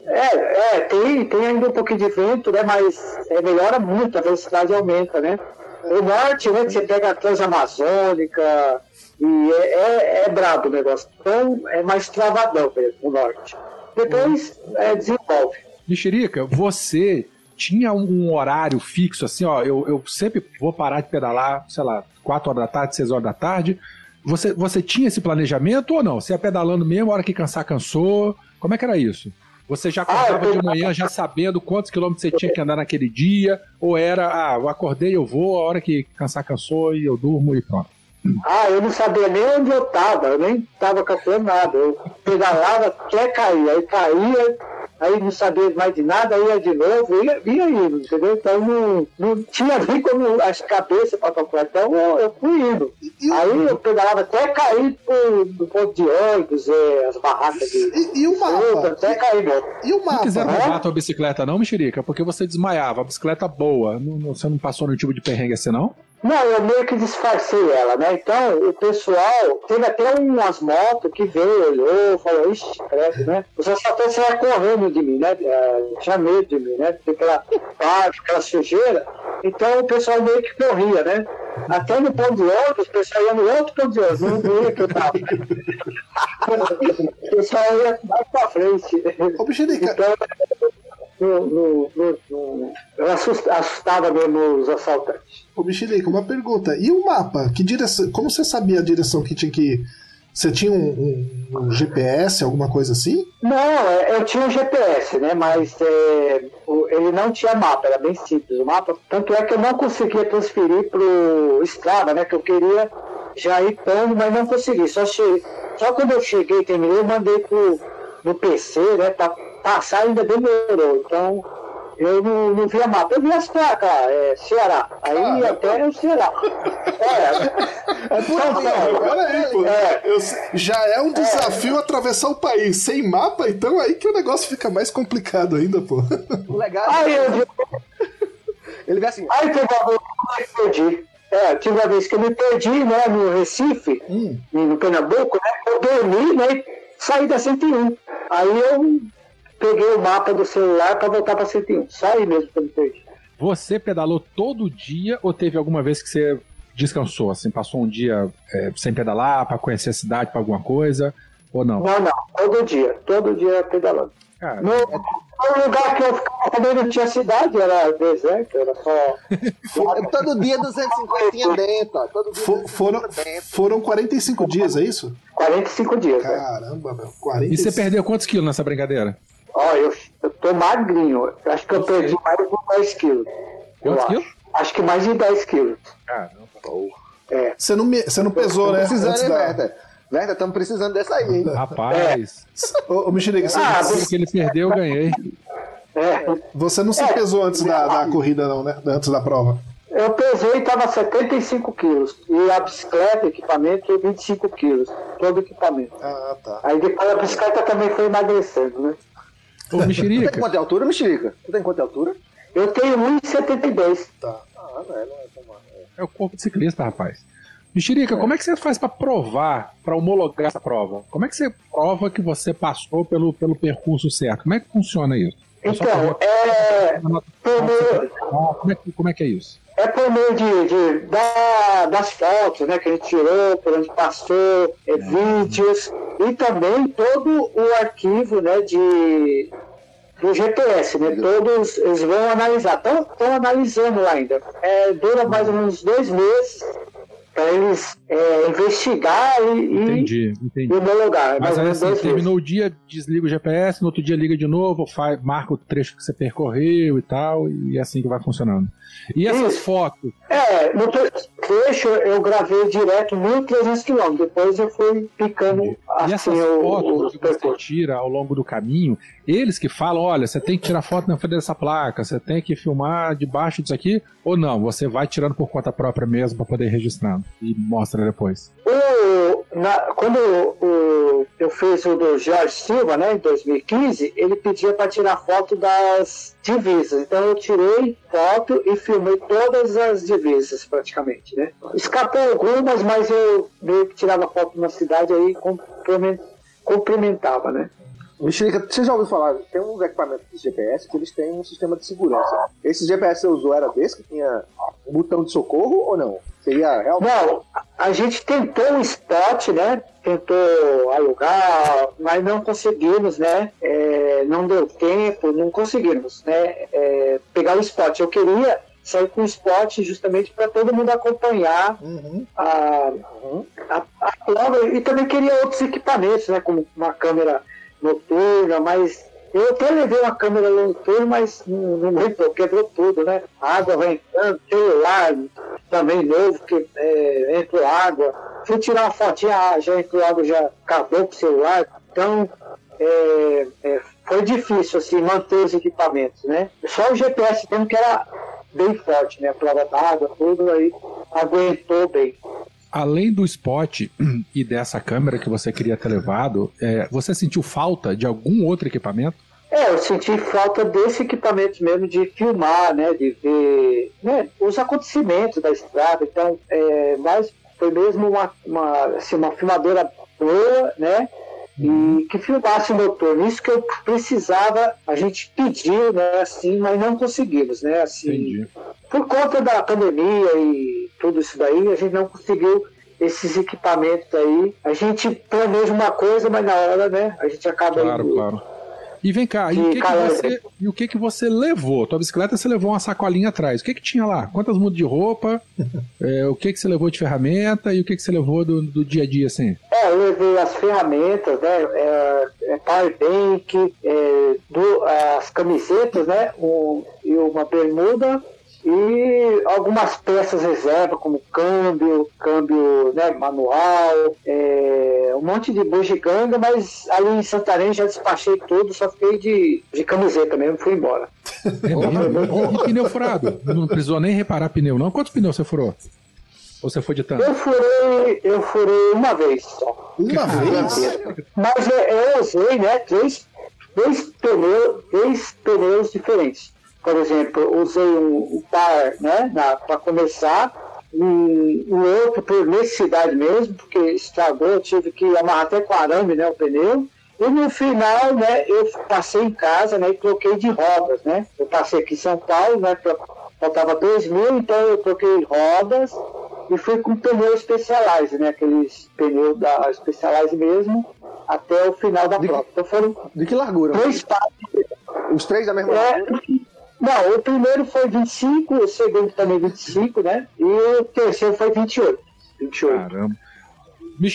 É, é, tem, tem ainda um pouquinho de vento, né? Mas é, melhora muito, a velocidade aumenta, né? O norte, né? Você pega a Transamazônica e é, é, é brabo o negócio. Então é mais travadão mesmo, o norte. Depois é, desenvolve. Mexerica, você tinha um horário fixo, assim, ó, eu, eu sempre vou parar de pedalar, sei lá, 4 horas da tarde, 6 horas da tarde. Você, você tinha esse planejamento ou não? Você ia pedalando mesmo, a hora que cansar, cansou? Como é que era isso? Você já acordava Ah, de manhã já sabendo quantos quilômetros você tinha que andar naquele dia? Ou era, ah, eu acordei, eu vou, a hora que cansar, cansou e eu durmo e pronto? Ah, eu não sabia nem onde eu tava, eu nem tava calculando nada. Eu pedalava até cair, aí caía, aí não sabia mais de nada, ia de novo, ia, ia indo, entendeu? Então não, não tinha nem como as cabeças para calcular. Então eu, eu fui indo. Aí eu pedalava até cair pro, no ponto de ônibus, eh, as barracas de. E, e o mapa? até cair mesmo. E o Não mapa? quiseram né? roubar a tua bicicleta, não, Mexerica? Porque você desmaiava. A bicicleta boa. Não- não- você não passou no tipo de perrengue assim, não? Não, eu meio que disfarcei ela, né? Então, o pessoal, teve até umas motos que veio, olhou, falou, ixi, credo, né? O só saia correndo de mim, né? É, tinha medo de mim, né? Porque aquela parte, aquela sujeira. Então, o pessoal meio que corria, né? Até no ponto de ônibus, o pessoal ia no outro ponto de ônibus, não via que eu tava. o pessoal ia mais pra frente. Ô, Então, no, no, no, no, assustava mesmo os assaltantes. ô, Mexerica, uma pergunta. E o mapa? Que direção, como você sabia a direção que tinha que... Você tinha um, um- um GPS, alguma coisa assim? Não, é, eu tinha um GPS, né? Mas é, o- ele não tinha mapa, era bem simples o mapa. Tanto é que eu não conseguia transferir pro Strava, né? Que eu queria já ir pondo, mas não consegui. Só, che... Só quando eu cheguei e terminei, eu mandei pro, no PC, né? Pra passar ainda demorou. Então Eu não, não via mapa, eu via as placas, é, Ceará. Aí ah, até o Ceará. É, é por aí, olha aí, pô. É. Eu, já é um desafio é. atravessar o país sem mapa, então aí que o negócio fica mais complicado ainda, pô. O legal é aí, eu... Ele vê assim. Aí teve uma vez que eu me perdi. É, tive uma vez que eu me perdi, né, no Recife, hum. no Pernambuco, né? Eu dormi, né? Saí da 101. Aí eu peguei o mapa do celular para voltar para 101. Só aí mesmo que eu me perdi. Você pedalou todo dia ou teve alguma vez que você descansou? Assim, passou um dia é, sem pedalar para conhecer a cidade, para alguma coisa? Ou não? Não, não. Todo dia. Todo dia pedalando. Cara, no, no lugar que eu ficava também não tinha cidade, era deserto, era só. todo dia 250 dentro, todo dia For, foram, dentro. foram 45 dias, é isso? 45 dias. Né? Caramba, meu. 45. E você perdeu quantos quilos nessa brincadeira? Ó, eu, eu tô magrinho. Acho que eu perdi mais de 10 quilos. Quantos quilos? Acho que mais de 10 quilos. Caramba, porra. É. Você não, me, você não pesou, né? Precisando, da... Estamos precisando dessa aí, hein? Rapaz. É. Ô, ô Mexerica, você ah, você... que ele perdeu, eu ganhei. É. Você não se é. pesou antes da, da corrida, não, né? Antes da prova. Eu pesei e estava 75 quilos. E a bicicleta, equipamento, 25 quilos. Todo equipamento. Ah, tá. Aí depois a bicicleta também foi emagrecendo, né? Ô, Mexerica. Você tem quanto altura, Mexerica? Você tem quanto altura? Eu tenho 1,72. Tá. Ah, não é, não é, é o corpo de ciclista, rapaz. Mexerica, é. como é que você faz para provar, para homologar essa prova? Como é que você prova que você passou pelo, pelo percurso certo? Como é que funciona isso? Então, é. Como, é como é que é isso? É por meio de, de da, das fotos né, que a gente tirou, por onde passou, é, vídeos, e também todo o arquivo né, de, do GPS, né? Todos eles vão analisar, estão analisando lá ainda. É, dura mais ou menos dois meses para eles é, investigar e, entendi, entendi. homologar. Mas aí assim, terminou o dia, desliga o GPS, no outro dia liga de novo, faz, marca o trecho que você percorreu e tal, e é assim que vai funcionando. E essas Isso. fotos? É, no trecho eu gravei direto 1.300 km, depois eu fui picando e assim, essas o, fotos o, que você tira ao longo do caminho, eles que falam, olha, você tem que tirar foto na frente dessa placa, você tem que filmar debaixo disso aqui, ou não, você vai tirando por conta própria mesmo para poder ir registrando e mostra depois. O, na, quando o, eu fiz o do Jorge Silva, né, em 2015, ele pedia para tirar foto das divisas. Então eu tirei foto e filmei todas as divisas praticamente, né? Escapou algumas, mas eu meio que tirava foto na cidade aí complementava, né? Mexerica, você já ouviu falar? Tem uns equipamentos de GPS que eles têm um sistema de segurança. Esse GPS que você usou era desse que tinha um botão de socorro ou não? Seria realmente. Não, a gente tentou um spot, né? Tentou alugar, mas não conseguimos, né? É, não deu tempo, não conseguimos, né? É, pegar o spot. Eu queria sair com o spot justamente para todo mundo acompanhar uhum. A, a, a prova e também queria outros equipamentos, né? Como uma câmera noturna, mas eu até levei uma câmera noturna, mas não, não aguentou, quebrou tudo, né? A água vai entrando, celular também novo, que é, entrou água. Fui tirar uma fotinha, ah, já entrou água, já acabou com o celular. Então, é, é, foi difícil, assim, manter os equipamentos, né? Só o GPS mesmo que era bem forte, né? A prova d'água, tudo aí aguentou bem além do spot e dessa câmera que você queria ter levado, é, você sentiu falta de algum outro equipamento? É, eu senti falta desse equipamento mesmo de filmar, né, de ver né, os acontecimentos da estrada. Então, é, mas foi mesmo uma, uma, assim, uma filmadora boa, né, e uhum. que filmasse o motor. Isso que eu precisava, a gente pediu, né, assim, mas não conseguimos, né, assim, Entendi. por conta da pandemia e tudo isso daí, a gente não conseguiu esses equipamentos aí. A gente planeja uma coisa, mas na hora, né, a gente acaba claro, indo, claro. E vem cá, e, o que, que você, e o que, que você levou? Tua bicicleta você levou uma sacolinha atrás. O que, que tinha lá? Quantas mudas de roupa? é, o que, que você levou de ferramenta e o que, que você levou do, do dia a dia, assim? É, eu levei as ferramentas, né? É, é powerbank, é, do, as camisetas, né? Um, e uma bermuda e algumas peças reserva, como câmbio, câmbio né, manual, é, um monte de bugiganga, mas ali em Santarém já despachei tudo, só fiquei de, de camiseta mesmo fui embora. É mesmo? E pneu furado? Não precisou nem reparar pneu, não? Quantos pneus você furou? Ou você foi de tanto? Eu furei, eu furei uma vez só. Uma vez? Mas eu usei, né, três, três, pneus, três pneus diferentes. Por exemplo, usei um, um par, né, para começar, e o outro por necessidade mesmo, porque estragou, eu tive que amarrar até com arame, né, o pneu. E no final, né, eu passei em casa, né, e troquei de rodas, né. Eu passei aqui em São Paulo, né, faltava 2 mil, então eu troquei rodas e fui com pneu Specialized, né, aqueles pneus da Specialized mesmo, até o final da De- prova. Então foram De que largura? três passos. Os três da mesma É, largura? Não, o primeiro foi 25, o segundo também 25, né? E o terceiro foi 28. 28. Caramba.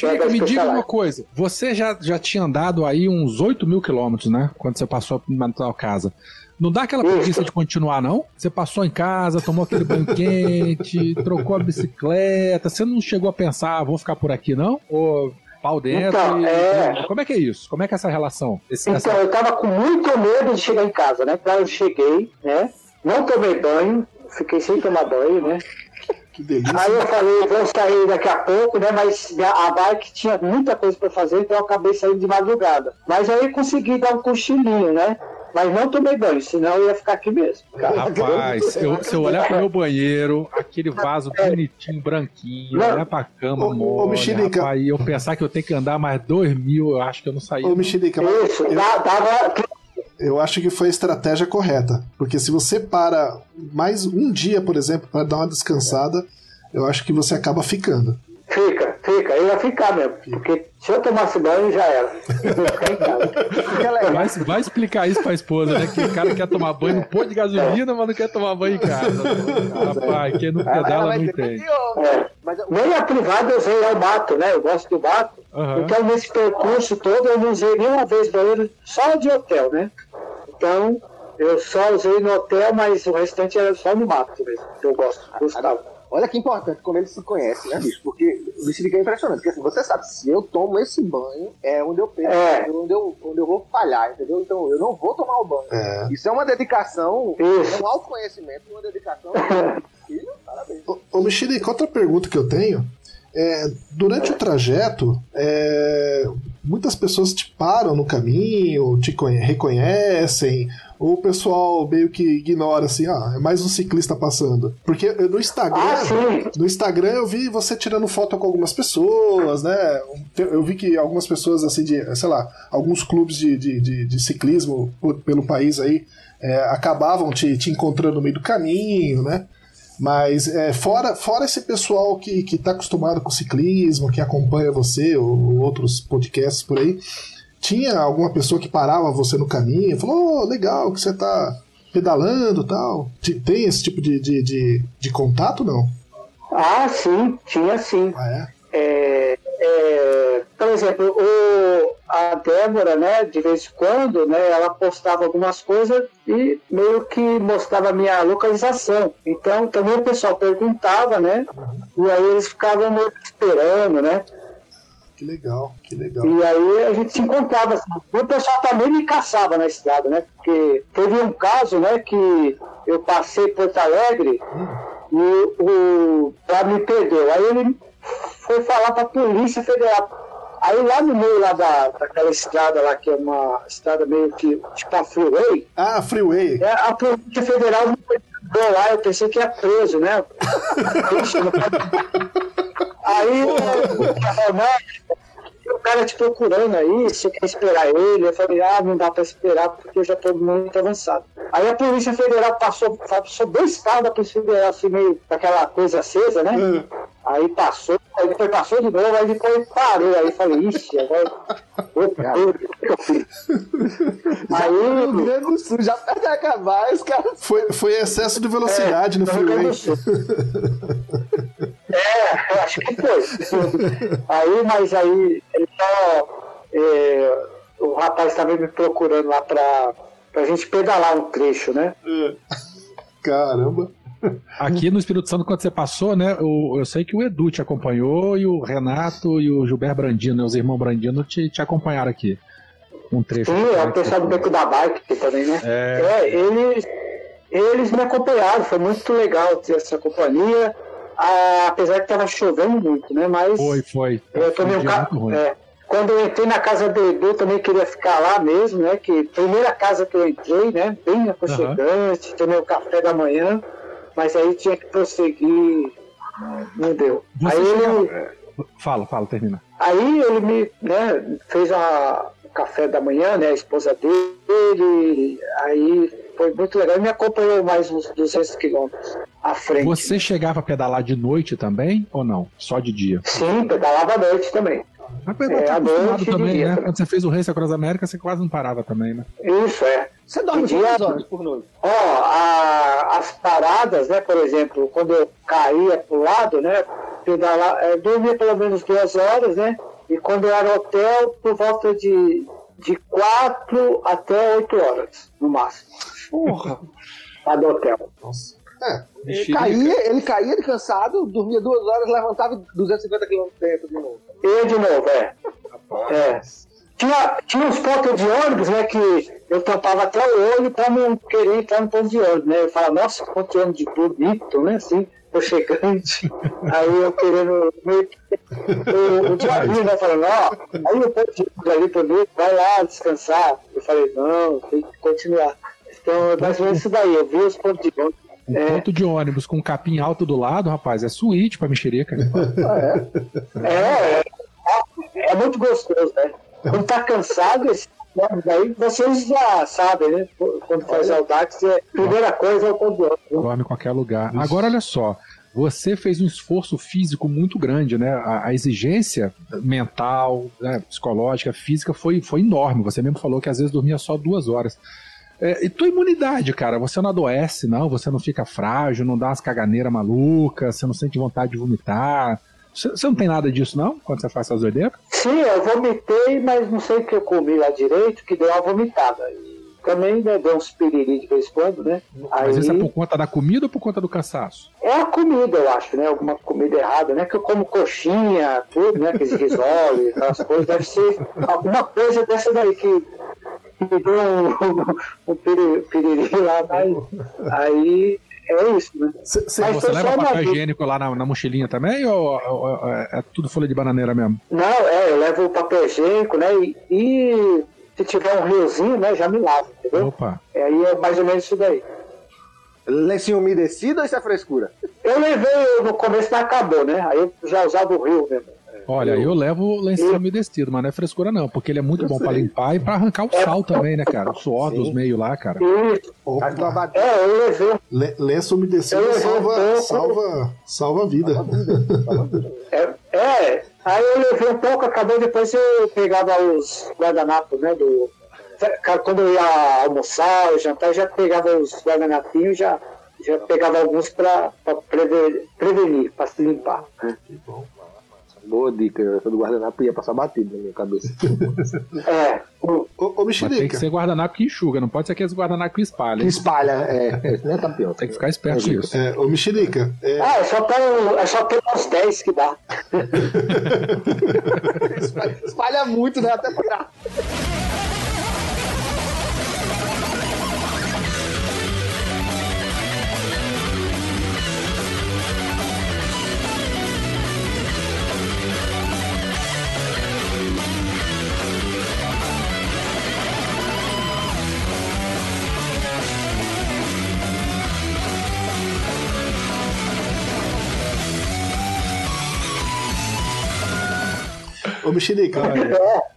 Pega me diga uma coisa. Você já, já tinha andado aí uns 8 mil quilômetros, né? Quando você passou na tua casa. Não dá aquela preguiça de continuar, não? Você passou em casa, tomou aquele banho quente, trocou a bicicleta. Você não chegou a pensar, ah, vou ficar por aqui, não? Ou pau dentro? Então, e- é. Como é que é isso? Como é que é essa relação? Esse- essa- Então, eu tava com muito medo de chegar em casa, né? Então eu cheguei, né? Não tomei banho, fiquei sem tomar banho, né? Que delícia. Aí eu falei, vou sair daqui a pouco, né? Mas a bike tinha muita coisa para fazer, então eu acabei saindo de madrugada. Mas aí consegui dar um cochilinho, né? Mas não tomei banho, senão eu ia ficar aqui mesmo. Rapaz, eu- se eu olhar pro meu banheiro, aquele vaso bonitinho, branquinho, Não. olhar pra cama, Ô, ô, mole, Mexerica. rapaz, e eu pensar que eu tenho que andar mais dois mil, eu acho que eu não saí. Ô, Mexerica, mas Isso, eu, eu acho que foi a estratégia correta. Porque se você para mais um dia, por exemplo, para dar uma descansada, eu acho que você acaba ficando. Fica, fica, eu ia ficar mesmo. Porque se eu tomasse banho já era. Vai, vai explicar isso pra esposa, né? Que o cara quer tomar banho no posto de gasolina, mas não quer tomar banho em casa. Rapaz, quem não ela vai não entende. É. Nem a privada eu usei lá o mato, né? Eu gosto do mato. Aham. Então, nesse percurso todo, eu não usei nenhuma vez banheiro só de hotel, né? Então, eu só usei no hotel, mas o restante era só no mato mesmo. que Eu gosto, gostava. Olha que importante como eles se conhecem, né, bicho? Porque o bicho fica impressionante. Porque assim, você sabe, se eu tomo esse banho, é onde eu perco, É. onde, eu, onde eu vou falhar, entendeu? Então eu não vou tomar o banho. É. Isso é uma dedicação, Isso. é um autoconhecimento, uma dedicação. e, parabéns. Ô, ô Mexerica, outra pergunta que eu tenho é, durante o trajeto, é, muitas pessoas te param no caminho, te conhe- reconhecem, ou o pessoal meio que ignora assim, ah, é mais um ciclista passando. Porque no Instagram, Ah, no Instagram eu vi você tirando foto com algumas pessoas, né? Eu vi que algumas pessoas, assim, de, sei lá, alguns clubes de, de, de, de ciclismo pelo país aí é, acabavam te, te encontrando no meio do caminho, né? Mas é, fora, fora esse pessoal que, que tá acostumado com ciclismo, que acompanha você, ou, ou outros podcasts por aí, tinha alguma pessoa que parava você no caminho e falou, oh, legal que você tá pedalando e tal. Te- Tem esse tipo de, de, de, de contato, não? Ah, sim, tinha sim. Ah, é? É, é, por exemplo, o, a Débora, né, de vez em quando, né, ela postava algumas coisas e meio que mostrava a minha localização. Então, também o pessoal perguntava, né, e aí eles ficavam meio esperando, né, Que legal, que legal. e aí a gente se encontrava. Assim. O pessoal também me caçava na estrada, né, porque teve um caso, né, que eu passei Porto Alegre e o lá me perdeu. Aí ele foi falar para a Polícia Federal. Aí lá no meio lá da, daquela estrada lá, que é uma estrada meio que tipo a freeway, Ah, Freeway. é, a Polícia Federal me lá, eu pensei que ia preso, né? Aí o né, o cara te procurando aí, você quer esperar ele? Eu falei, ah, não dá pra esperar porque eu já tô muito avançado. Aí a Polícia Federal passou, passou dois carros da Polícia Federal, assim, meio com aquela coisa acesa, né? Aí passou, aí depois passou de novo, aí depois parou. Aí falei, ixi, agora. Opa, o que eu fiz? Aí o Rio Aí. Grande do Sul já perto de acabar, os caras. Foi, foi excesso de velocidade no no Freeway. É, eu acho que foi. Aí, mas aí, ele só. é, o rapaz estava me procurando lá pra, pra gente pedalar um trecho, né? Caramba. Aqui no Espírito Santo, quando você passou, né? Eu, eu sei que o Edu te acompanhou e o Renato e o Gilberto Brandino, né, os irmãos Brandino, te, te acompanharam aqui. Um trecho. Sim, é o pessoal do Beco da Bike também, né? É. É, eles, eles me acompanharam, foi muito legal ter essa companhia, ah, apesar que estava chovendo muito, né? Mas Foi, foi. eu tomei um dia ca... muito ruim. é, quando eu entrei na casa do Edu, também queria ficar lá mesmo, né? Que primeira casa que eu entrei, né? Bem aconchegante, tomei o café da manhã, mas aí tinha que prosseguir, não deu. Você aí ele, chegava- Fala, fala, termina. Aí ele me né, fez a- o café da manhã, né? A esposa dele, aí foi muito legal. Ele me acompanhou mais uns 200 quilômetros à frente. Você chegava a pedalar de noite também ou não? Só de dia? Sim, pedalava à noite também. Mas você É, tá acostumado também, dia né? também. Quando você fez o Race Across América, você quase não parava também, né? Isso é. Você dorme Dia- quantas horas por noite? Ó, a- as paradas, né? Por exemplo, quando eu caía pro lado, né? Pedalar, eu dormia pelo menos duas horas, né? E quando eu era hotel, por volta de, de quatro até oito horas, no máximo. Porra. Do hotel. Nossa. É, Ele caía, ele caía de cansado, dormia duas horas, levantava 250 km dentro de novo. E de novo, é. É. Tinha, tinha uns pontos de ônibus, né, que eu tampava até o olho para não querer entrar no ponto de ônibus, né? Eu falava, nossa, ponto de ônibus de bonito, né, assim, chegante. Aí eu querendo meio que... O, o diabinho, né, falando, ó, aí o ponto de ônibus ali bonito, vai lá descansar. Eu falei, não, tem que continuar. Então, é mais ou menos isso daí, eu vi os pontos de ônibus. Um ponto de ônibus com um capim alto do lado, rapaz, é suíte pra mexerica. É, é, é muito gostoso, né? Quando tá cansado, esse, daí vocês já sabem, né? Quando faz Audax, é, primeira coisa é o condutor. Dorme em qualquer lugar. Agora, olha só. Você fez um esforço físico muito grande, né? A, a exigência mental, né, psicológica, física foi, foi enorme. Você mesmo falou que às vezes dormia só duas horas. É, e tua imunidade, cara? Você não adoece, não? Você não fica frágil, não dá umas caganeiras malucas, você não sente vontade de vomitar? Você, você não tem nada disso, não? Quando você faz essas doideiras? Sim, eu vomitei, mas não sei o que eu comi lá direito, que deu uma vomitada. Também né, deu uns piriri de vez em quando, né? Aí, Mas isso é por conta da comida ou por conta do cansaço? é a comida, eu acho, né? Alguma comida errada, né? Que eu como coxinha, tudo, né? Aqueles risole, aquelas coisas. Deve ser alguma coisa dessa daí que, deu um, um piri- piriri lá. Mas, aí é isso, né? cê- cê- Você leva papel higiênico lá na, na mochilinha também ou, ou- ou é tudo folha de bananeira mesmo? Não, é, eu levo o papel higiênico, né? E, e se tiver um riozinho, né? Já me lavo, entendeu? Opa. É, aí é mais ou menos isso daí. Lencinho umedecido ou isso é frescura? Eu levei no começo, mas acabou, né? Aí eu já usava o rio mesmo. Olha, eu levo lencinho umedecido, mas não é frescura não, porque ele é muito bom pra limpar e pra arrancar o sal também, né, cara? O suor dos meios lá, cara. Opa, É, eu levei. le- lenço umedecido Eu salva, salva, salva a vida. É, é, aí eu levei um pouco, acabou, depois eu pegava os guardanapos, né? Do, quando eu ia almoçar, ou jantar, eu já pegava os guardanapinhos, já, já pegava alguns pra, pra prevenir, pra se limpar. né? Boa dica, essa do guardanapo ia passar batido na minha cabeça. É, o- Ô, ô Mas tem que Mexerica, ser guardanapo que enxuga, não pode ser aqueles guardanapo que espalha. Que espalha, é, é, é campeão. Tem que ficar esperto com isso. é, ô Mexerica, é, ah, é só ter, é só ter uns 10 que dá. Espalha, espalha muito, né? Até tirar. Mexerica,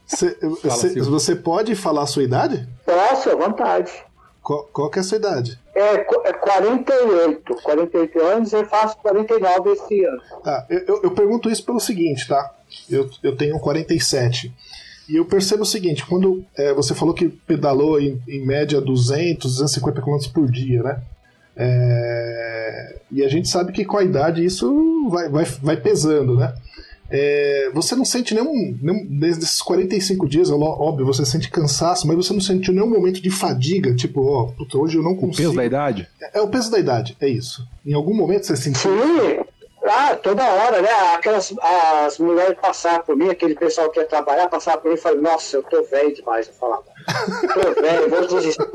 cê- cê- você pode falar a sua idade? Posso, à vontade. Qual, qual que é a sua idade? É, é 48, 48 anos, eu faço 49 esse ano. Ah, eu, eu- eu pergunto isso pelo seguinte, tá? Eu, eu tenho 47. E eu percebo o seguinte, quando é, você falou que pedalou em, em média 200, 250 km por dia, né? É, e a gente sabe que com a idade isso vai, vai, vai pesando, né? É, você não sente nenhum, nenhum. Desde esses 45 dias, é óbvio, você sente cansaço, mas você não sentiu nenhum momento de fadiga, tipo, ó, puta, hoje eu não O consigo. peso da idade? É o peso da idade, é isso. Em algum momento você sentiu. Sim, ah, toda hora, né? Aquelas as mulheres passavam por mim, aquele pessoal que ia trabalhar, passava por mim e falava, nossa, eu tô velho demais, eu falava. Tô velho, vou desistir.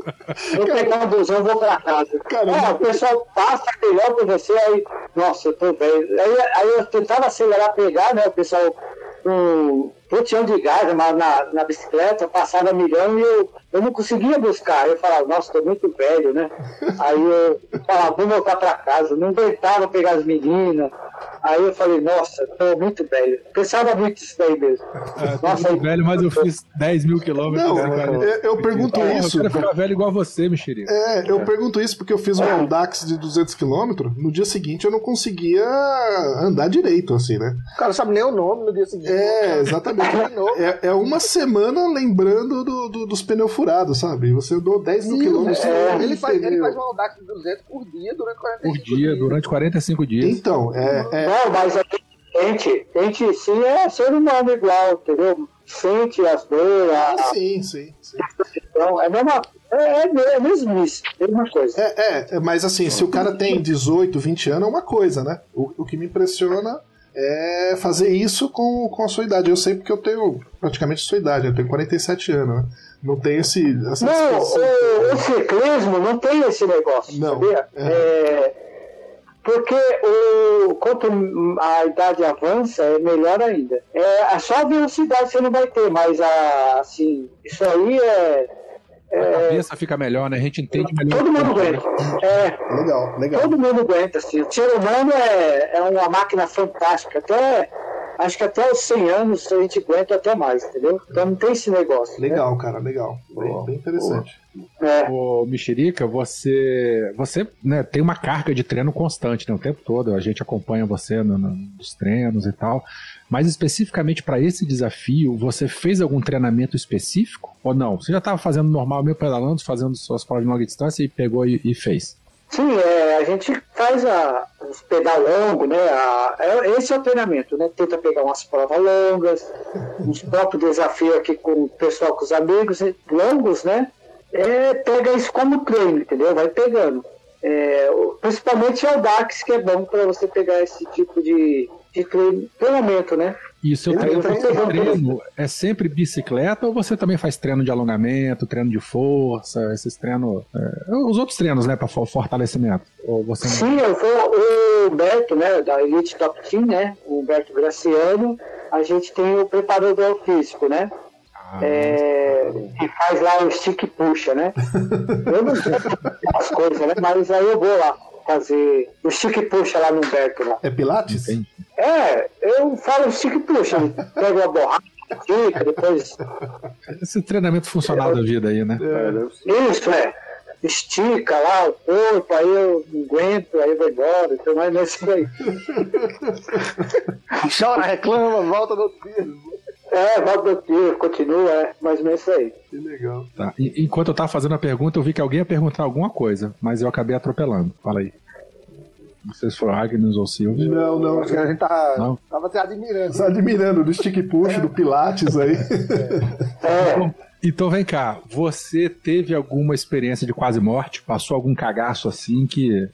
Vou pegar um busão, vou pra casa. Caramba. Ah, o pessoal passa melhor pra você, aí, nossa, eu tô velho. Aí, aí eu tentava acelerar, pegar, né? O pessoal com botão de gás na, na, na bicicleta, passava milhão e eu, eu não conseguia buscar. Eu falava, nossa, tô muito velho, né? Aí eu falava, vou voltar pra casa. Não aguentava pegar as meninas. Aí eu falei, nossa, tô muito velho. Pensava muito isso daí mesmo. É, tô muito velho, mas eu fiz 10 mil quilômetros. Não, né, cara? eu, eu pergunto Ah, isso. Eu quero ficar velho igual você, mexerica. É, eu pergunto isso porque eu fiz um Audax de 200 km. No dia seguinte eu não conseguia andar direito, assim, né? O cara não sabe nem o nome no dia seguinte. É, exatamente. É, é uma semana lembrando do- do- dos pneus furados, sabe? Você andou 10 mil quilômetros. É, um ele, faz, ele faz um Audax de 200 por dia durante 45 Por dia, dias. durante 45 dias. Então, é, é, Não, mas a gente, a gente sim é ser humano igual, entendeu? Sente as dores, ah, sim, sim, sim. Então, é a mesma. É, é, é mesmo isso, mesma coisa. É, é, é, mas assim, se o cara tem 18, 20 anos, é uma coisa, né? O, o que me impressiona é fazer isso com, com a sua idade. Eu sei porque eu tenho praticamente a sua idade, eu tenho 47 anos, né? Não tenho esse, essa Não, o, o ciclismo não tem esse negócio, Não, sabia? é. É, porque o, quanto a idade avança, é melhor ainda. É, a só a velocidade você não vai ter, mas a, assim, isso aí é. A é cabeça fica melhor, né? A gente entende melhor. todo mundo aguenta. É, Legal, legal. Todo mundo aguenta, assim. O ser humano é, é uma máquina fantástica. Até, acho que até os 100 anos a gente aguenta até mais, entendeu? Então não tem esse negócio. né? Legal, cara, legal. Bem, bem interessante. É. Ô, Mexerica, você, você né, tem uma carga de treino constante né, o tempo todo. A gente acompanha você no- no- nos treinos e tal. Mas especificamente para esse desafio, você fez algum treinamento específico ou não? Você já estava fazendo normal, meio pedalando, fazendo suas provas de longa distância e pegou e, e fez? Sim, é, a gente faz a, pedal longo, né? a- é- esse é o treinamento, né? Tenta pegar umas provas longas, uns próprios desafios aqui com o pessoal, com os amigos, longos, né? É, pega isso como treino, entendeu? Vai pegando. É, principalmente é o DAX, que é bom para você pegar esse tipo de, de treino- treinamento, né? E o seu treino, eu pegando treino é sempre bicicleta ou você também faz treino de alongamento, treino de força, esses treinos. é, os outros treinos, né, para fortalecimento? Ou você não. Sim, eu vou, o Humberto, né, da Elite Top Team, né, o Humberto Graciano, a gente tem o preparador físico, né, Ah, é, que faz lá o stick puxa, né. Eu não sei as coisas, né, mas aí eu vou lá fazer o stick puxa lá no Humberto lá. É Pilates? Entendi. É, eu falo stick puxa, pego a borracha, fica, depois Esse treinamento funcional da vida aí, né? Isso, é. Estica lá o corpo, aí eu não aguento, aí eu vou embora. Então é nesse daí. Chora, reclama, volta no outro dia. É, volta do tiro, continua, é mais ou menos isso aí. Que legal. Tá. E- Enquanto eu tava fazendo a pergunta, eu vi que alguém ia perguntar alguma coisa, mas eu acabei atropelando. Fala aí. Não sei se foi Agnes ou Silvio. Não, não. Acho que a gente tá, Não. tava se admirando. Tá admirando do stick push, do Pilates aí. É, Então vem cá, você teve alguma experiência de quase morte? Passou algum cagaço assim que.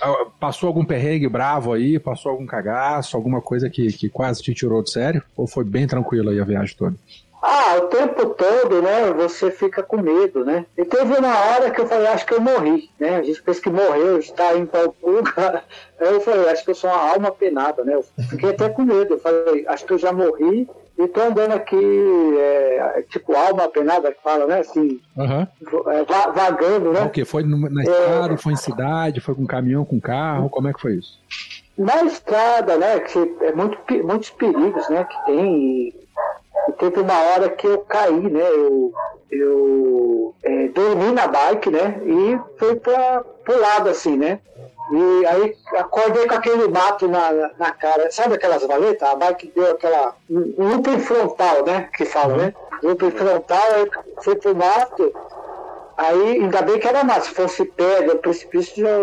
ah, Passou algum perrengue bravo aí? Passou algum cagaço? Alguma coisa que, que quase te tirou do sério? Ou foi bem tranquilo aí a viagem toda? Ah, o tempo todo, né, você fica com medo, né? E teve uma hora que eu falei, acho que eu morri, né? A gente pensa que morreu, está para algum lugar. Aí eu falei, acho que eu sou uma alma penada, né? Eu fiquei até com medo. Eu falei, acho que eu já morri e tô andando aqui, é, tipo, alma penada que fala, né? Assim, é, va- vagando, né? O quê? Foi na estrada, foi em cidade, foi com caminhão, com carro? Como é que foi isso? na estrada, né, que é muito, muitos perigos, né, que tem, teve uma hora que eu caí, né, eu, eu é, dormi na bike, né, e fui para pro lado, assim, né, e aí acordei com aquele mato na, na- cara, sabe aquelas valetas? A bike deu aquela, um um looping frontal, né, que fala, né, looping frontal, aí fui pro mato, Aí, ainda bem que era massa. Se fosse pedra, precipício, já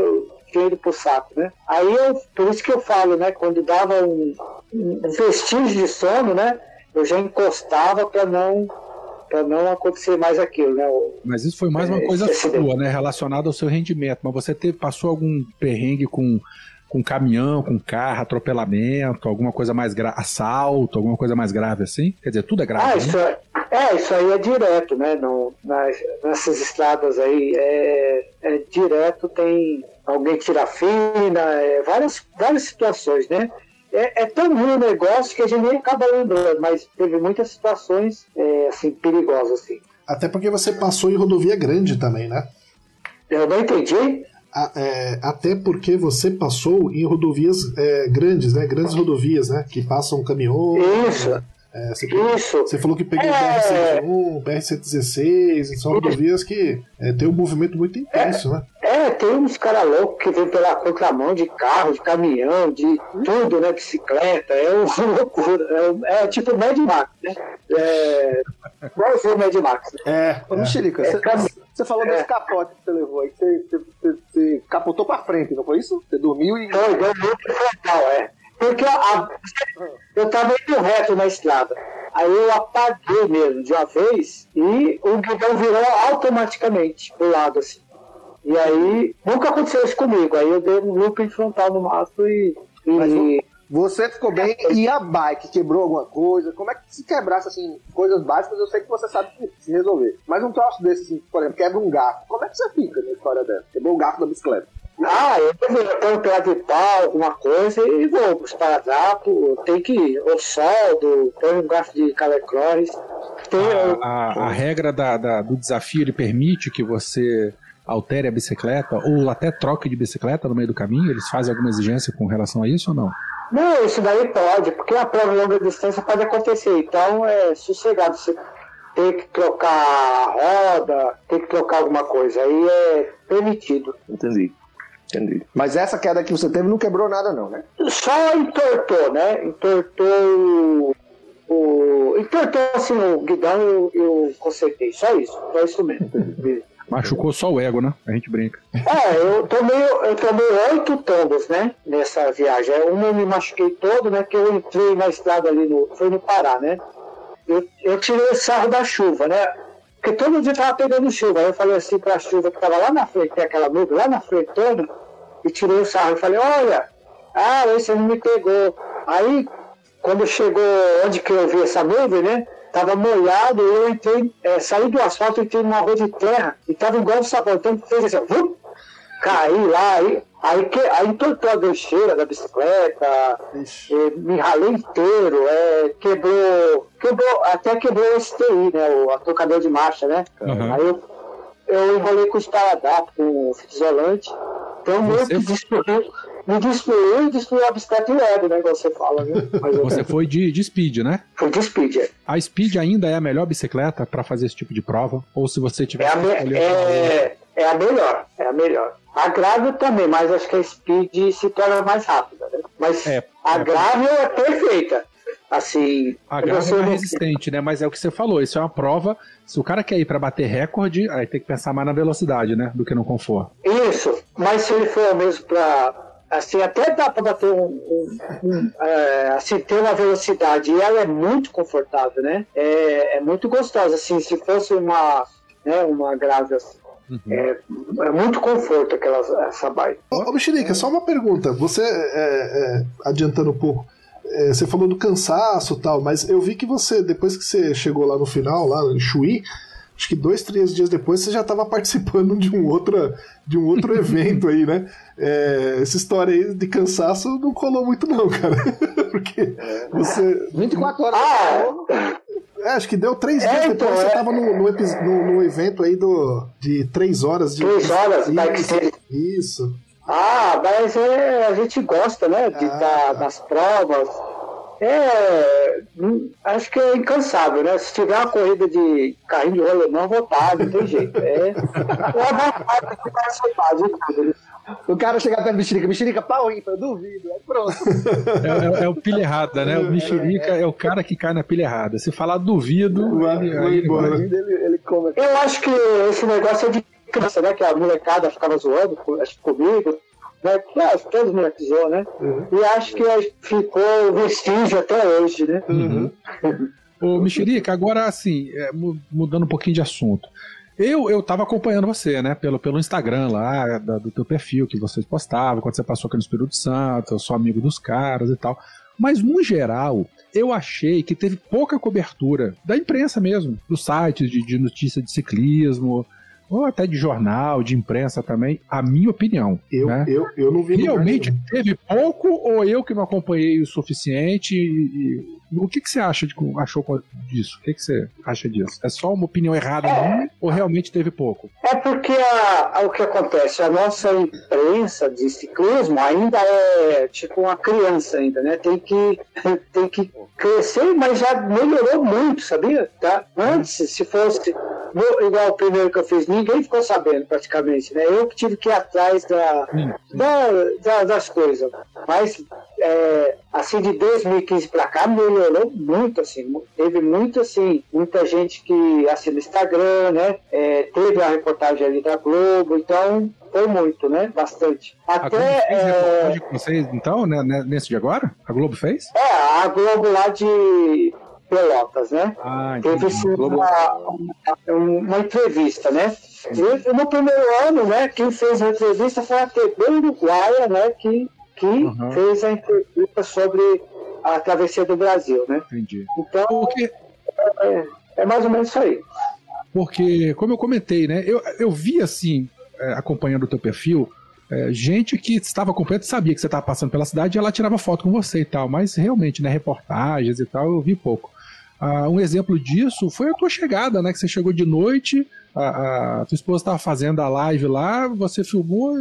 tinha ido pro saco, né? Aí, eu, por isso que eu falo, né? Quando dava um, um vestígio de sono, né? Eu já encostava para não, pra não acontecer mais aquilo, né? O- Mas isso foi mais uma É, coisa sua, né? Relacionada ao seu rendimento. Mas você teve, passou algum perrengue com, com caminhão, com carro, atropelamento, alguma coisa mais grave, assalto, alguma coisa mais grave assim? Quer dizer, tudo é grave, Ah, né? isso é, É, isso aí é direto, né? No, nas, nessas estradas aí, é, é direto, tem alguém tira fina, é, várias, várias situações, né? É, é, tão ruim o negócio que a gente nem acaba lembrando, mas teve muitas situações é, assim, perigosas. Assim. Até porque você passou em rodovia grande também, né? Eu não entendi. A, é, até porque você passou em rodovias é, grandes, né? Grandes rodovias, né? Que passam caminhões. Isso. Né? É, você, Isso. Você falou que pegou é... BR-101, BR-116, são rodovias que é, tem um movimento muito intenso, né? É, tem uns caras loucos que vêm pela contramão de carro, de caminhão, de tudo, né? Bicicleta, é uma loucura. É, é tipo Mad Max, né? É, qual foi o Mad Max? É, Ô, Mexerica, é, você, você falou é. desse capote que você levou aí, você, você, você, capotou pra frente, não foi isso? Você dormiu e. Foi, deu muito frontal, é. Porque a, eu estava indo reto na estrada. Aí eu apaguei mesmo de uma vez e o guidão virou automaticamente pro lado assim. E aí nunca aconteceu isso comigo. Aí eu dei um looping frontal no mato e. e... Você ficou bem e a bike quebrou alguma coisa? Como é que se quebrasse assim, coisas básicas, eu sei que você sabe se resolver. Mas um troço desse, assim, por exemplo, quebra um garfo. Como é que você fica na história dessa? Quebrou o garfo da bicicleta. Ah, eu tenho um pedaço de pau, alguma coisa, e vou para os paradrapos, tem que ir, ou soldo, põe um gasto de calecróis. A, a, a, regra da, da, do desafio ele permite que você altere a bicicleta ou até troque de bicicleta no meio do caminho? Eles fazem alguma exigência com relação a isso ou não? Não, isso daí pode, porque a prova de longa distância pode acontecer, então é sossegado. Você tem que trocar a roda, tem que trocar alguma coisa, aí é permitido. Entendi. Entendi. Mas essa queda que você teve não quebrou nada, não, né? Só entortou, né? Entortou o. Entortou assim o guidão eu, eu consertei. Só isso. Só isso mesmo. Machucou só o ego, né? A gente brinca. É, eu tomei, eu tomei oito tombos, né? Nessa viagem. Uma eu me machuquei todo, né? Que eu entrei na estrada ali no. Foi no Pará, né? Eu, eu tirei o sarro da chuva, né? Porque todo dia tava pegando chuva. Aí eu falei assim pra chuva que tava lá na frente, tem aquela nuvem lá na frente toda, e tirei o sarro. Eu falei, olha, ah, esse não me pegou. Aí, quando chegou onde que eu vi essa nuvem, né? Tava molhado, eu entrei, é, saí do asfalto, entrei numa rua de terra, e tava igual o sabão. Então fez assim, vum, caí lá, aí, aí, que, aí entortou a gancheira da bicicleta, me ralei inteiro, é, quebrou, quebrou, até quebrou o STI, né, o a tocador de marcha, né? Uhum. Aí eu, eu enrolei com esparadrapo, com o fita isolante, então meio que me destruiu e destruiu a bicicleta e o né, igual você fala, viu? Você foi de, de speed, né? Foi de speed, é. A speed ainda é a melhor bicicleta para fazer esse tipo de prova? Ou se você tiver... É a, me, é, é a melhor, é a melhor. A Gravel também, mas acho que a Speed se torna mais rápida. Né? Mas é, a é, é perfeita. Assim, a Gravel é resistente, né? Mas é o que você falou, isso é uma prova. Se o cara quer ir para bater recorde, aí tem que pensar mais na velocidade, né? Do que no conforto. Isso, mas se ele for mesmo para assim, até dá para bater um, um, um é, assim, ter uma velocidade e ela é muito confortável, né? É, é muito gostosa, assim, se fosse uma, né, uma grave assim, Uhum. É, é, muito conforto aquela, essa bike. Ô, Mexerica, só uma pergunta. Você, é, é, adiantando um pouco, é, você falou do cansaço e tal, mas eu vi que você, depois que você chegou lá no final, lá em Chuí, acho que dois, três dias depois você já estava participando de um outro, de um outro evento aí, né? É, essa história aí de cansaço não colou muito não, cara. Porque você... 24 horas. Ah, é, acho que deu três é, dias então, depois você estava é. no, no, no, no, evento aí do, de três horas de. Três horas, isso. isso. Ah, mas é, a gente gosta, né? De, ah, da, das provas. É, hum, acho que é incansável, né? Se tiver uma corrida de carrinho de rolemão, vou estar, não tem jeito. É, é a vontade de participar de tudo. O cara chega perto do mexerica, mexerica pau ímpar, eu duvido, é pronto. É, é, é, o pilha errada, né? O mexerica é, é, o cara que cai na pilha errada. Se falar duvido, vai, ele, vai embora. Ele, ele come. Eu acho que esse negócio é de criança, né? Que a molecada ficava zoando, acho que comigo, né? Que todos moleques zoam, né? Uhum. E acho que ficou vestígio até hoje, né? Uhum. Ô, Mexerica, agora assim, é, mudando um pouquinho de assunto. Eu, eu tava acompanhando você, né, pelo, pelo Instagram lá, da, do teu perfil que vocês postavam, quando você passou aqui no Espírito Santo, eu sou amigo dos caras e tal. Mas, no geral, eu achei que teve pouca cobertura da imprensa mesmo, dos sites de, de notícia de ciclismo, ou até de jornal, de imprensa também, a minha opinião. Eu, né? eu, eu não vi Realmente teve pouco ou eu que não acompanhei o suficiente? E, e, o que, que você acha de, achou disso? O que, que você acha disso? É só uma opinião errada É. minha ou realmente teve pouco? É porque a- a- o que acontece, a nossa imprensa de ciclismo ainda é tipo uma criança ainda, né? Tem que, tem que crescer, mas já melhorou muito, sabia? Tá? Antes, se fosse no- igual o primeiro que eu fiz, ninguém ficou sabendo praticamente, né? Eu que tive que ir atrás da, Sim, da- da- das coisas. Mas, é, assim, de 2015 para cá, melhorou muito, assim. Teve muito, assim, muita gente que assina o Instagram, né? É, teve a reportagem ali da Globo, então foi muito, né? Bastante. A Globo Até, fez é, reportagem com vocês, então, né, né, nesse de agora? A Globo fez? é, a Globo lá de Pelotas, né? Ah, Teve sim, uma, uma, uma entrevista, né? E no primeiro ano, né, quem fez a entrevista foi a TV Uruguaia, né, que, que Uhum. fez a entrevista sobre a travessia do Brasil, né? Entendi. Então, Porque, é mais ou menos isso aí. porque como eu comentei, né, eu, eu vi assim, é, acompanhando o teu perfil, é, gente que estava acompanhando sabia que você estava passando pela cidade e ela tirava foto com você e tal, mas realmente, né, reportagens e tal, eu vi pouco. Ah, um exemplo disso foi a tua chegada, né, que você chegou de noite, a, a tua esposa estava fazendo a live lá, você filmou,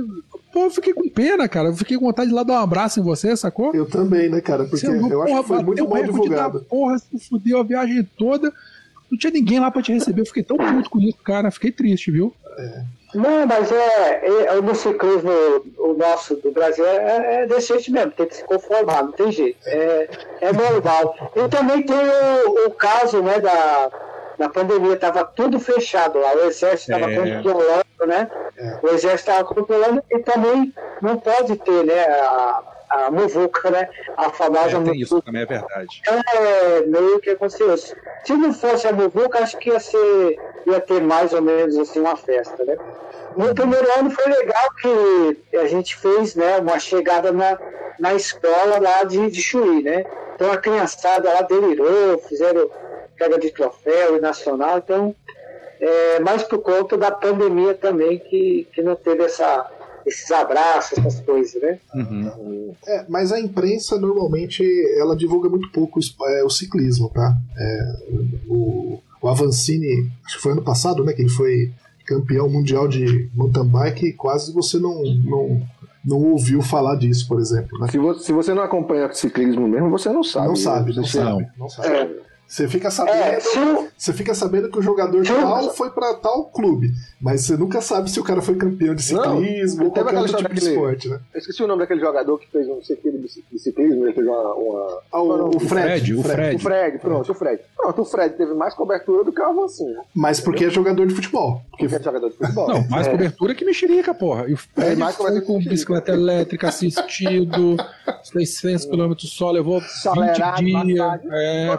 pô, eu fiquei com pena, cara, eu fiquei com vontade de lá dar um abraço em você, sacou? Eu também, né, cara? Porque eu acho porra, que foi muito mal divulgado. Porra, se fudeu a viagem toda. Não tinha ninguém lá pra te receber. Eu fiquei tão puto com isso, cara. Fiquei triste, viu? Não, mas é, é no ciclismo o nosso do Brasil é, é desse jeito mesmo, tem que se conformar, não tem jeito. É, é normal. E também tem o, o caso né, da, da pandemia, estava tudo fechado lá, o exército estava É. controlando, né? O exército estava controlando e também não pode ter né, a, a muvuca, né? A famosa É, tem isso muvuca. também, é verdade. Então é meio que aconteceu isso. Se não fosse a Muvuca, acho que ia ser ia ter mais ou menos assim uma festa, né? No primeiro ano foi legal que a gente fez né, uma chegada na, na escola lá de, de Chuí, né? Então a criançada lá delirou, fizeram pega de troféu e nacional, então é, mais por conta da pandemia também que, que não teve essa, esses abraços, essas coisas, né? Uhum. É, mas a imprensa normalmente ela divulga muito pouco o é, o ciclismo, tá? É, o, o Avancini, acho que foi ano passado, né? Que ele foi campeão mundial de mountain bike e quase você não, não, não ouviu falar disso, por exemplo, né? Se você, se você não acompanha ciclismo mesmo, você não sabe. Não sabe, não Você- sabe, não sabe. É. Você fica sabendo. É, se o- Você fica sabendo que o jogador tal foi pra tal clube, mas você nunca sabe se o cara foi campeão de ciclismo Não, ou qualquer outro tipo de esporte, né? Eu esqueci o nome daquele jogador que fez um circuito de ciclismo, ele fez uma. uma- Ah, o, o Fred, Fred, o Fred. O Fred, pronto, o Fred. Pronto, o Fred teve mais cobertura do que o Avancini. Mas porque é jogador de futebol. Porque Porque é jogador de futebol. Não, mais É. cobertura que mexerica, porra. E o Fred É, mais foi com bicicleta elétrica assistido, 600 km só, levou 20 Acelerado, dias. massagem. É,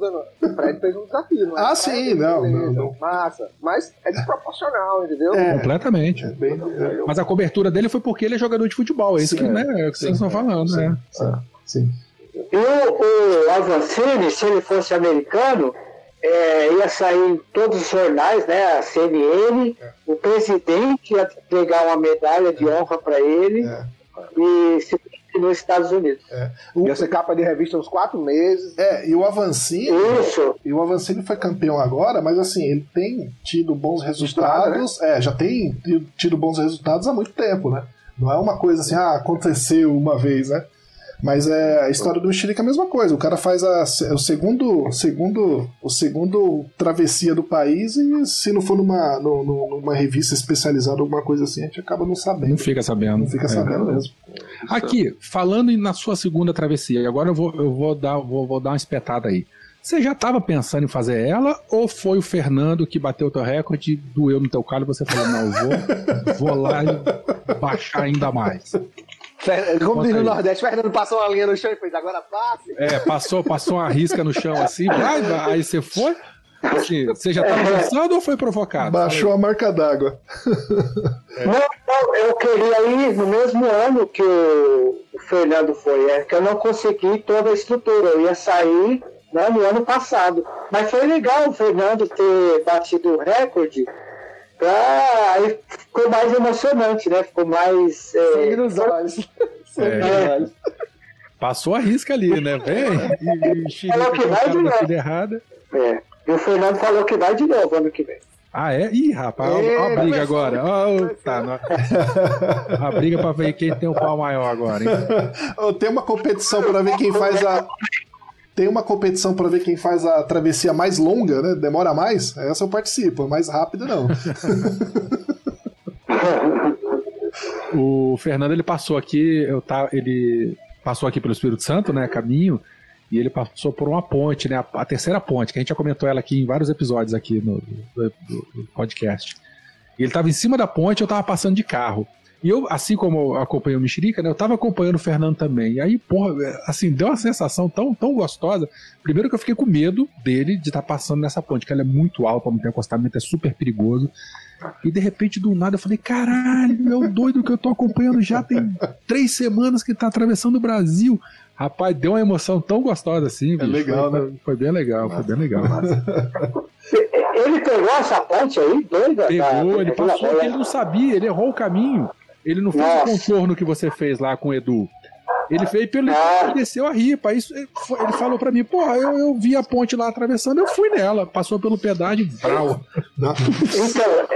O Fred fez um desafio, não é? Ah, sim, não, não, não. Massa. Mas é desproporcional, entendeu? É. Completamente. é bem, é, Mas a cobertura dele foi porque ele é jogador de futebol. É isso Sim, que, é. né, é o que Sim, vocês estão é. falando, sim, né? sim, sim. E o, o Avancini, se ele fosse americano, é, ia sair em todos os jornais, né? A CNN, o presidente ia entregar uma medalha de honra para ele É. e se nos Estados Unidos. Ia ser capa de revista uns quatro meses. É, e o Avancini, Isso. e o Avancini foi campeão agora, mas assim, ele tem tido bons resultados, é, já tem tido- tido bons resultados há muito tempo, né? Não é uma coisa assim, ah, aconteceu uma vez, né? Mas é a história do Mexerica é a mesma coisa. O cara faz a, o segundo, segundo, o segundo travessia do país e se não for numa, numa revista especializada, alguma coisa assim, a gente acaba não sabendo. Não fica sabendo. Não fica É. sabendo mesmo. Aqui, falando na sua segunda travessia, agora eu vou, eu vou, dar, vou, vou dar uma espetada aí. Você já estava pensando em fazer ela ou foi o Fernando que bateu o teu recorde, doeu no teu calo e você falou, não, eu vou, vou lá e baixar ainda mais? Como diz no. Nordeste, Fernando passou uma linha no chão e fez agora passe. É, passou, passou uma risca no chão assim, vai, vai, aí você foi? Assim, você já estava pensando ou foi provocado? Baixou a marca d'água. Não, não, eu queria ir no mesmo ano que o Fernando foi, é que eu não consegui toda a estrutura, eu ia sair né, no ano passado. Mas foi legal o Fernando ter batido o recorde. Pra... Aí ficou mais emocionante, né? Ficou mais. É... Sangue nos olhos. Sangue nos É. olhos. Passou a risca ali, né? Vem. E, e Falou que vai de na novo. errada. É. E o Fernando falou que vai de novo ano que vem. Ah, é? Ih, rapaz, ó a briga agora. Ó, tá, nó- a briga pra ver quem tem o pau maior agora, hein? Tem uma competição pra ver quem faz a. Tem uma competição pra ver quem faz a travessia mais longa, né? Demora mais. Essa eu participo, mais rápida não. O Fernando, ele passou aqui, eu tá, ele passou aqui pelo Espírito Santo, né, caminho, e ele passou por uma ponte, né, a, a terceira ponte, que a gente já comentou ela aqui em vários episódios aqui no do, do- do podcast. E ele tava em cima da ponte, eu tava passando de carro. E eu, assim como eu acompanhei o Mexerica, né, eu tava acompanhando o Fernando também. E aí, porra, assim, deu uma sensação tão, tão gostosa. Primeiro que eu fiquei com medo dele de estar passando nessa ponte, que ela é muito alta, não tem acostamento, é super perigoso. E de repente, do nada, eu falei: caralho, é o doido que eu tô acompanhando já tem três semanas que tá atravessando o Brasil. Rapaz, deu uma emoção tão gostosa assim, bicho. legal, foi, né? foi bem legal, foi bem legal. Ele pegou essa ponte aí, doida? Pegou, ele passou ele não sabia, ele errou o caminho. Ele não fez Nossa. o contorno que você fez lá com o Edu. Ele veio pelo Ah. desceu a ripa. Isso, ele falou pra mim, porra, eu, eu vi a ponte lá atravessando, eu fui nela. Passou pelo pedágio, brau. Então,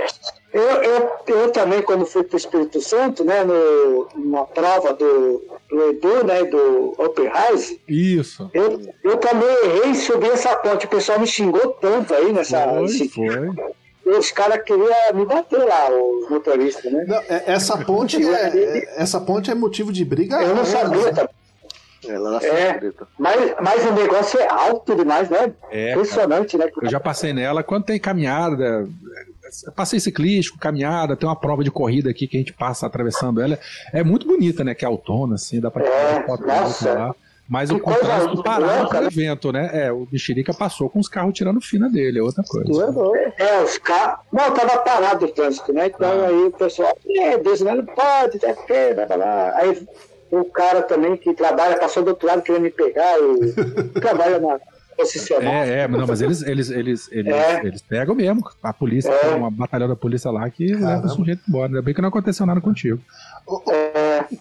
eu, eu, eu também, quando fui para o Espírito Santo, né, no, numa prova do, do Edu, né, do Open Rise, Isso. eu, eu também errei e subi essa ponte. O pessoal me xingou tanto aí nessa. Foi, esse- foi. Os caras queriam me bater lá, os motoristas, né? Não, é- essa ponte é, é- essa ponte é motivo de briga. Eu não sabia, tá? É. preta. mas, mas o negócio é alto demais, né? É, Impressionante, né? Eu já passei nela. Quando tem caminhada, passei ciclístico, caminhada, tem uma prova de corrida aqui que a gente passa atravessando ela. É muito bonita, né? Que é autona, assim, dá pra É, tirar foto nossa. lá. Mas Que o trânsito parado pro né? evento, né? É, o Mexerica passou com os carros tirando fina dele, é outra coisa. Tu é. É, os carros. Não, tava parado o trânsito, né? Então Ah. aí o pessoal, é, Deus, né? não pode, é blá, blá, blá. Aí o cara também que trabalha, passou do outro lado querendo me pegar, o, trabalha na. É, é, não, mas eles, eles, eles, eles, É. eles pegam mesmo. A polícia, É. uma batalhão da polícia lá que leva o sujeito embora. Ainda bem que não aconteceu nada contigo. É,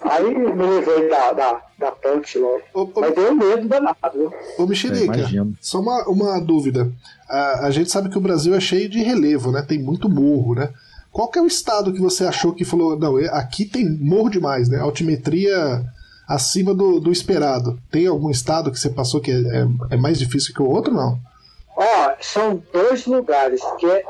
aí me levei da, da, da ponte logo. Ô, ô, Mas deu medo danado, ô Mexerica, só uma, uma dúvida. A, a gente sabe que o Brasil é cheio de relevo, né? Tem muito morro, né? Qual que é o estado que você achou que falou, não, é- aqui tem morro demais, né? Altimetria acima do, do esperado. Tem algum estado que você passou que é, é- é mais difícil que o outro, não? Ó, são dois lugares que é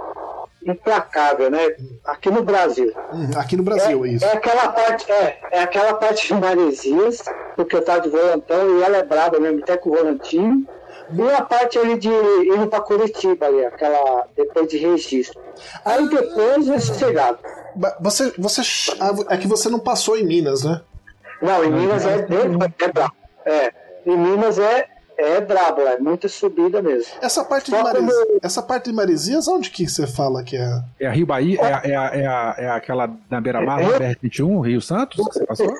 implacável, né? Aqui no Brasil. Hum, aqui no Brasil, é, isso. É aquela parte, é, é aquela parte de Maresias, porque eu tava de volantão e ela é brava mesmo, até com o volantinho. E a parte ali de indo pra Curitiba ali, aquela depois de registro. Aí depois é sossegado. Você, você, ah, é que você não passou em Minas, né? Não, em Minas é, é, é brabo. É, em Minas é, é brabo, é muita subida mesmo. Essa parte de Maresias, essa parte de Maresias, onde que você fala que é? É a Rio Bahia, é, a- é, a- é, a- é aquela na beira-mar, É. na BR-21, Rio Santos, que você passou?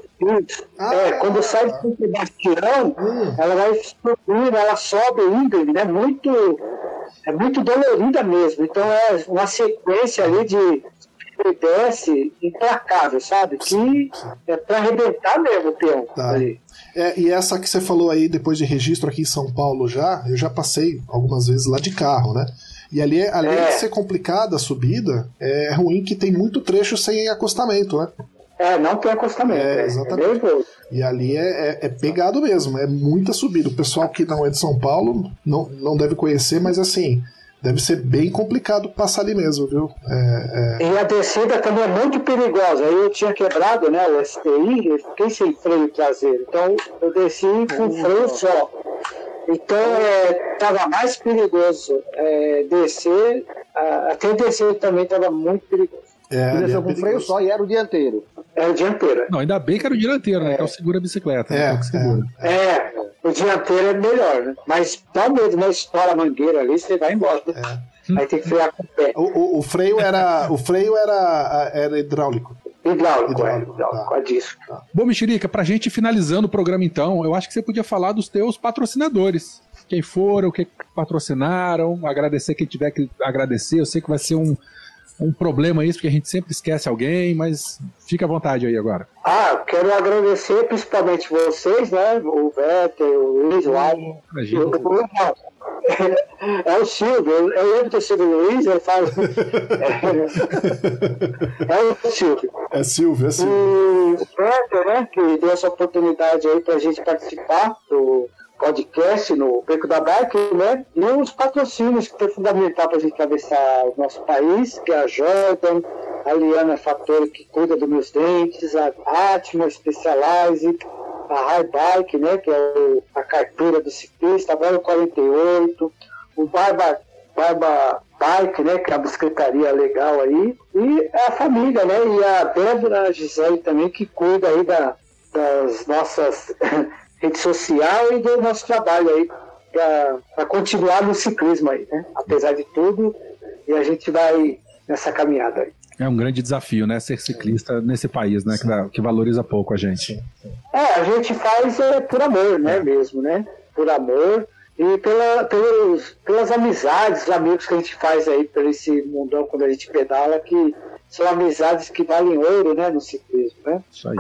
Ah. é, quando sai de São Sebastião, Hum. ela vai subindo, ela sobe íngreme, né? Muito, é muito dolorida mesmo. Então é uma sequência ali de desce implacável, sabe? Que é pra arrebentar mesmo o peão Tá. ali. É, e essa que você falou aí, depois de registro aqui em São Paulo já, eu já passei algumas vezes lá de carro, né? E ali, além É. de ser complicada a subida, é ruim que tem muito trecho sem acostamento, né? É, não tem acostamento. É, É, exatamente. é. E ali é, é- é pegado mesmo, é muita subida. O pessoal que não é de São Paulo não, não deve conhecer, mas assim, deve ser bem complicado passar ali mesmo, viu? É, é, E a descida também é muito perigosa. Aí eu tinha quebrado né, o STI, eu fiquei sem freio traseiro. Então eu desci com freio só. Então estava mais perigoso é, descer, até descer também estava muito perigoso. é, ali desceu é com freio só e era o dianteiro. É o dianteiro. Não, ainda bem que era o dianteiro, né? Que é o segura a bicicleta. É, né? que segura. É, o dianteiro é melhor, né? Mas dá medo, né? Estoura a mangueira ali, você vai embora. Aí tem que frear com o pé. O, o- o freio era o freio era, era hidráulico. Hidráulico, hidráulico, é, hidráulico, tá. a disco. Tá. Bom, Mexerica, pra gente finalizando o programa então, eu acho que você podia falar dos teus patrocinadores. Quem foram, que patrocinaram, agradecer quem tiver que agradecer. Eu sei que vai ser um, um problema isso, porque a gente sempre esquece alguém, mas fica à vontade aí agora. Ah, quero agradecer principalmente vocês, né? O Beto, o Luiz, o Alan. É o Silvio, eu lembro ter sido o Luiz, ele fala. É, é o Silvio. É Silvio, é Silvio. E o Beto, né, que deu essa oportunidade aí pra gente participar do podcast no Beco da Bike, né? E os patrocínios que foi fundamental para a gente atravessar o nosso país, que é a Jordan, a Liana Fator, que cuida dos meus dentes, a Atma Specialize, a High Bike, né? Que é a carteira do ciclista, agora o 48, o Barba, Barba Bike, né? Que é a bicicletaria legal aí, e a família, né? E a Débora Gisele também, que cuida aí da, das nossas rede social e do nosso trabalho aí para continuar no ciclismo aí, né? Apesar de tudo, e a gente vai nessa caminhada aí. É um grande desafio, né? Ser ciclista nesse país, né? Que, que, valoriza pouco a gente. É, a gente faz é, por amor, né? Mesmo, né? Por amor e pela, pelos, pelas amizades, amigos que a gente faz aí por esse mundão quando a gente pedala, que são amizades que valem ouro, né, no ciclismo, né? Isso aí.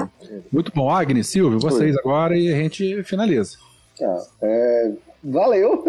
Muito bom. Agnes, Silvio, vocês Oi. agora e a gente finaliza. Ah, é, valeu!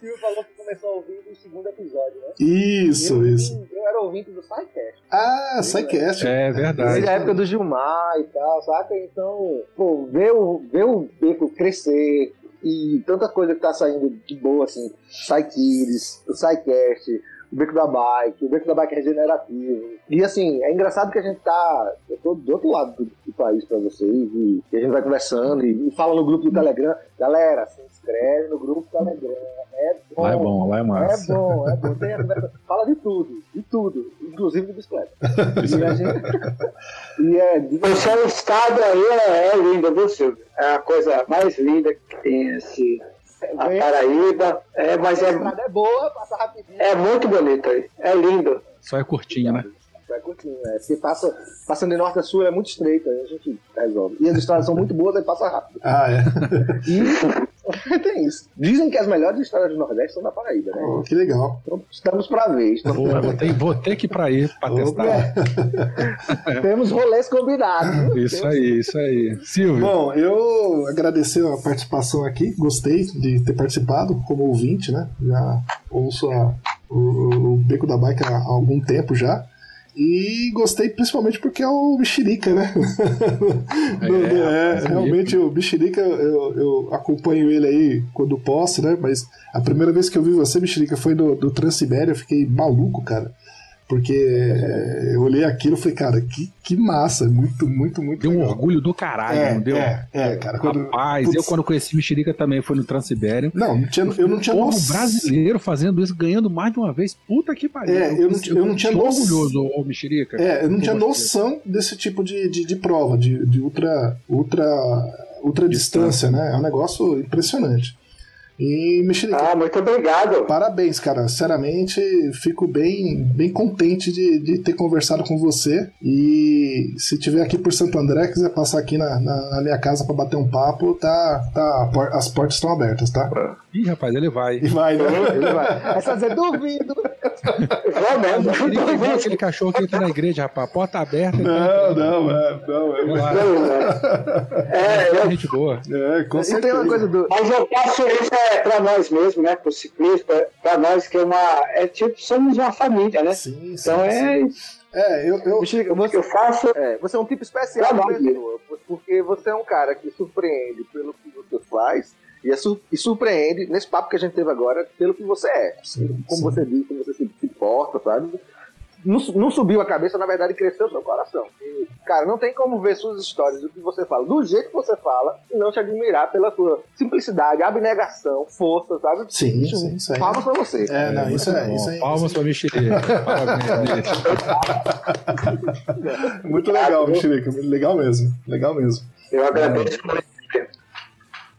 Silvio falou que começou a ouvir o segundo episódio, né? Isso, eu, isso. Eu era ouvinte do SciCast. Ah, SciCast. É verdade. Desde a época do Gilmar e tal, saca? Então, pô, ver o, ver o Beco crescer e tanta coisa que tá saindo de boa, assim, SciKids, o SciCast, o beco da bike, o beco da bike é regenerativo. E assim, é engraçado que a gente tá. Eu tô do outro lado do, do país pra vocês, e, e, a gente vai conversando e, e, fala no grupo do Telegram. Galera, se inscreve no grupo do Telegram. É bom. Lá é bom, lá é massa. É bom, é bom. Tem, fala de tudo, de tudo, inclusive de bicicleta. e a gente. e é, o seu estado aí é, é lindo, viu, Silvio? É a coisa mais linda que tem esse a Paraíba. É, mas é, é boa, passa rapidinho. É muito bonito aí. É lindo. Só é curtinho, né? Só é curtinho, é. Se passa, passando de norte a sul é muito estreito, aí a gente resolve. E as estradas são muito boas, aí passa rápido. Ah, é. E tem isso. Dizem que as melhores estradas do Nordeste são da Paraíba, né? Oh, que legal. Então, estamos para ver. Estamos vou, vou, ter, vou ter que ir para ir para testar. Temos rolês combinados. Isso aí, isso aí. Silvio. Bom, eu agradecer a participação aqui, gostei de ter participado como ouvinte, né? Já ouço a, o, o Beco da Bike há algum tempo já. E gostei principalmente porque é o Mexerica, né? É, é, realmente o Mexerica, eu, eu, acompanho ele aí quando posso, né? Mas a primeira vez que eu vi você, Mexerica, foi do, do Transibéria, eu fiquei maluco, cara. Porque eu olhei aquilo e falei, cara, que, que massa, muito, muito, muito. Deu legal. um orgulho do caralho, é, não deu? É, é, cara. Quando, Rapaz, putz, eu quando conheci Mexerica também foi no Transibério. Não, não tinha, eu não tinha noção. brasileiro fazendo isso, ganhando mais de uma vez. Puta que pariu. É, eu, não, eu, eu não tinha noção. orgulhoso, ô Mexerica. É, eu não tinha noção desse tipo de, de, de prova, de, de ultra, ultra, ultra distância, né? É um negócio impressionante. E Mexerica. Ah, muito obrigado. Parabéns, cara. Sinceramente, fico bem, bem contente de, de ter conversado com você. E se tiver aqui por Santo André, quiser passar aqui na, na, na minha casa para bater um papo, tá, tá, as portas estão abertas, tá? Ih, rapaz, ele vai. E vai, né? ele vai. É só dizer, duvido. Vai mesmo. Ele aquele cachorro que entra na igreja, rapaz. Porta aberta. Não, não, é, não. É, não, é, é, é gente boa. É, com certeza. Tem uma coisa do... Mas eu faço isso é, para nós mesmos, né? Para o ciclista, para nós que é uma. É tipo, somos uma família, né? Sim, sim. Então é. É, eu, eu, você, eu faço. É, você é um tipo especial, pessoa, porque você é um cara que surpreende pelo que você faz e, é sur e surpreende nesse papo que a gente teve agora pelo que você é. Sim, como sim. você diz, como você se, se porta, sabe? não, não, subiu a cabeça, na verdade cresceu seu coração. E, cara, não tem como ver suas histórias, do que você fala, do jeito que você fala, e não te admirar pela sua simplicidade, abnegação, força, sabe? Sim, sim, sim. Palmas pra você. É, não, isso é, isso é. Palmas pra Mexerica. Parabéns, Muito legal, Mexerica. Legal mesmo. Legal mesmo. Eu agradeço.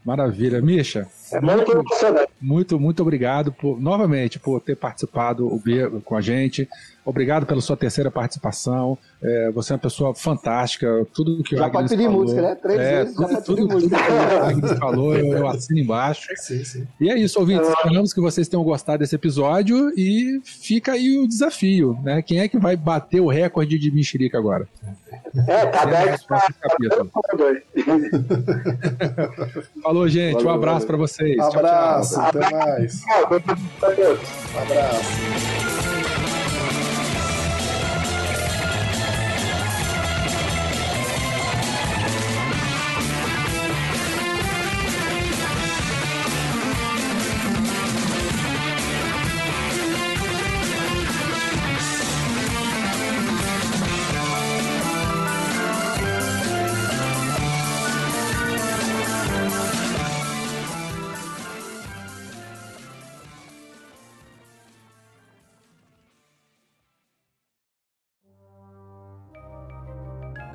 Maravilha. Misha, É muito emocionante. Muito, muito obrigado por, novamente por ter participado o B com a gente. Obrigado pela sua terceira participação. É, você é uma pessoa fantástica. Tudo que já o Agnes pode pedir falou, música, né? Três é, vezes tudo, já pode tudo, pedir tudo música. que o Agnes falou, eu, eu assino embaixo. Sim, sim. E é isso, ouvintes. Esperamos que vocês tenham gostado desse episódio e fica aí o desafio, né? Quem é que vai bater o recorde de mexerica agora? É, tá Até aberto. Falou, gente. um Valeu, abraço valeu. para vocês. Tchau, tchau. Abraço, até mais. Abraço.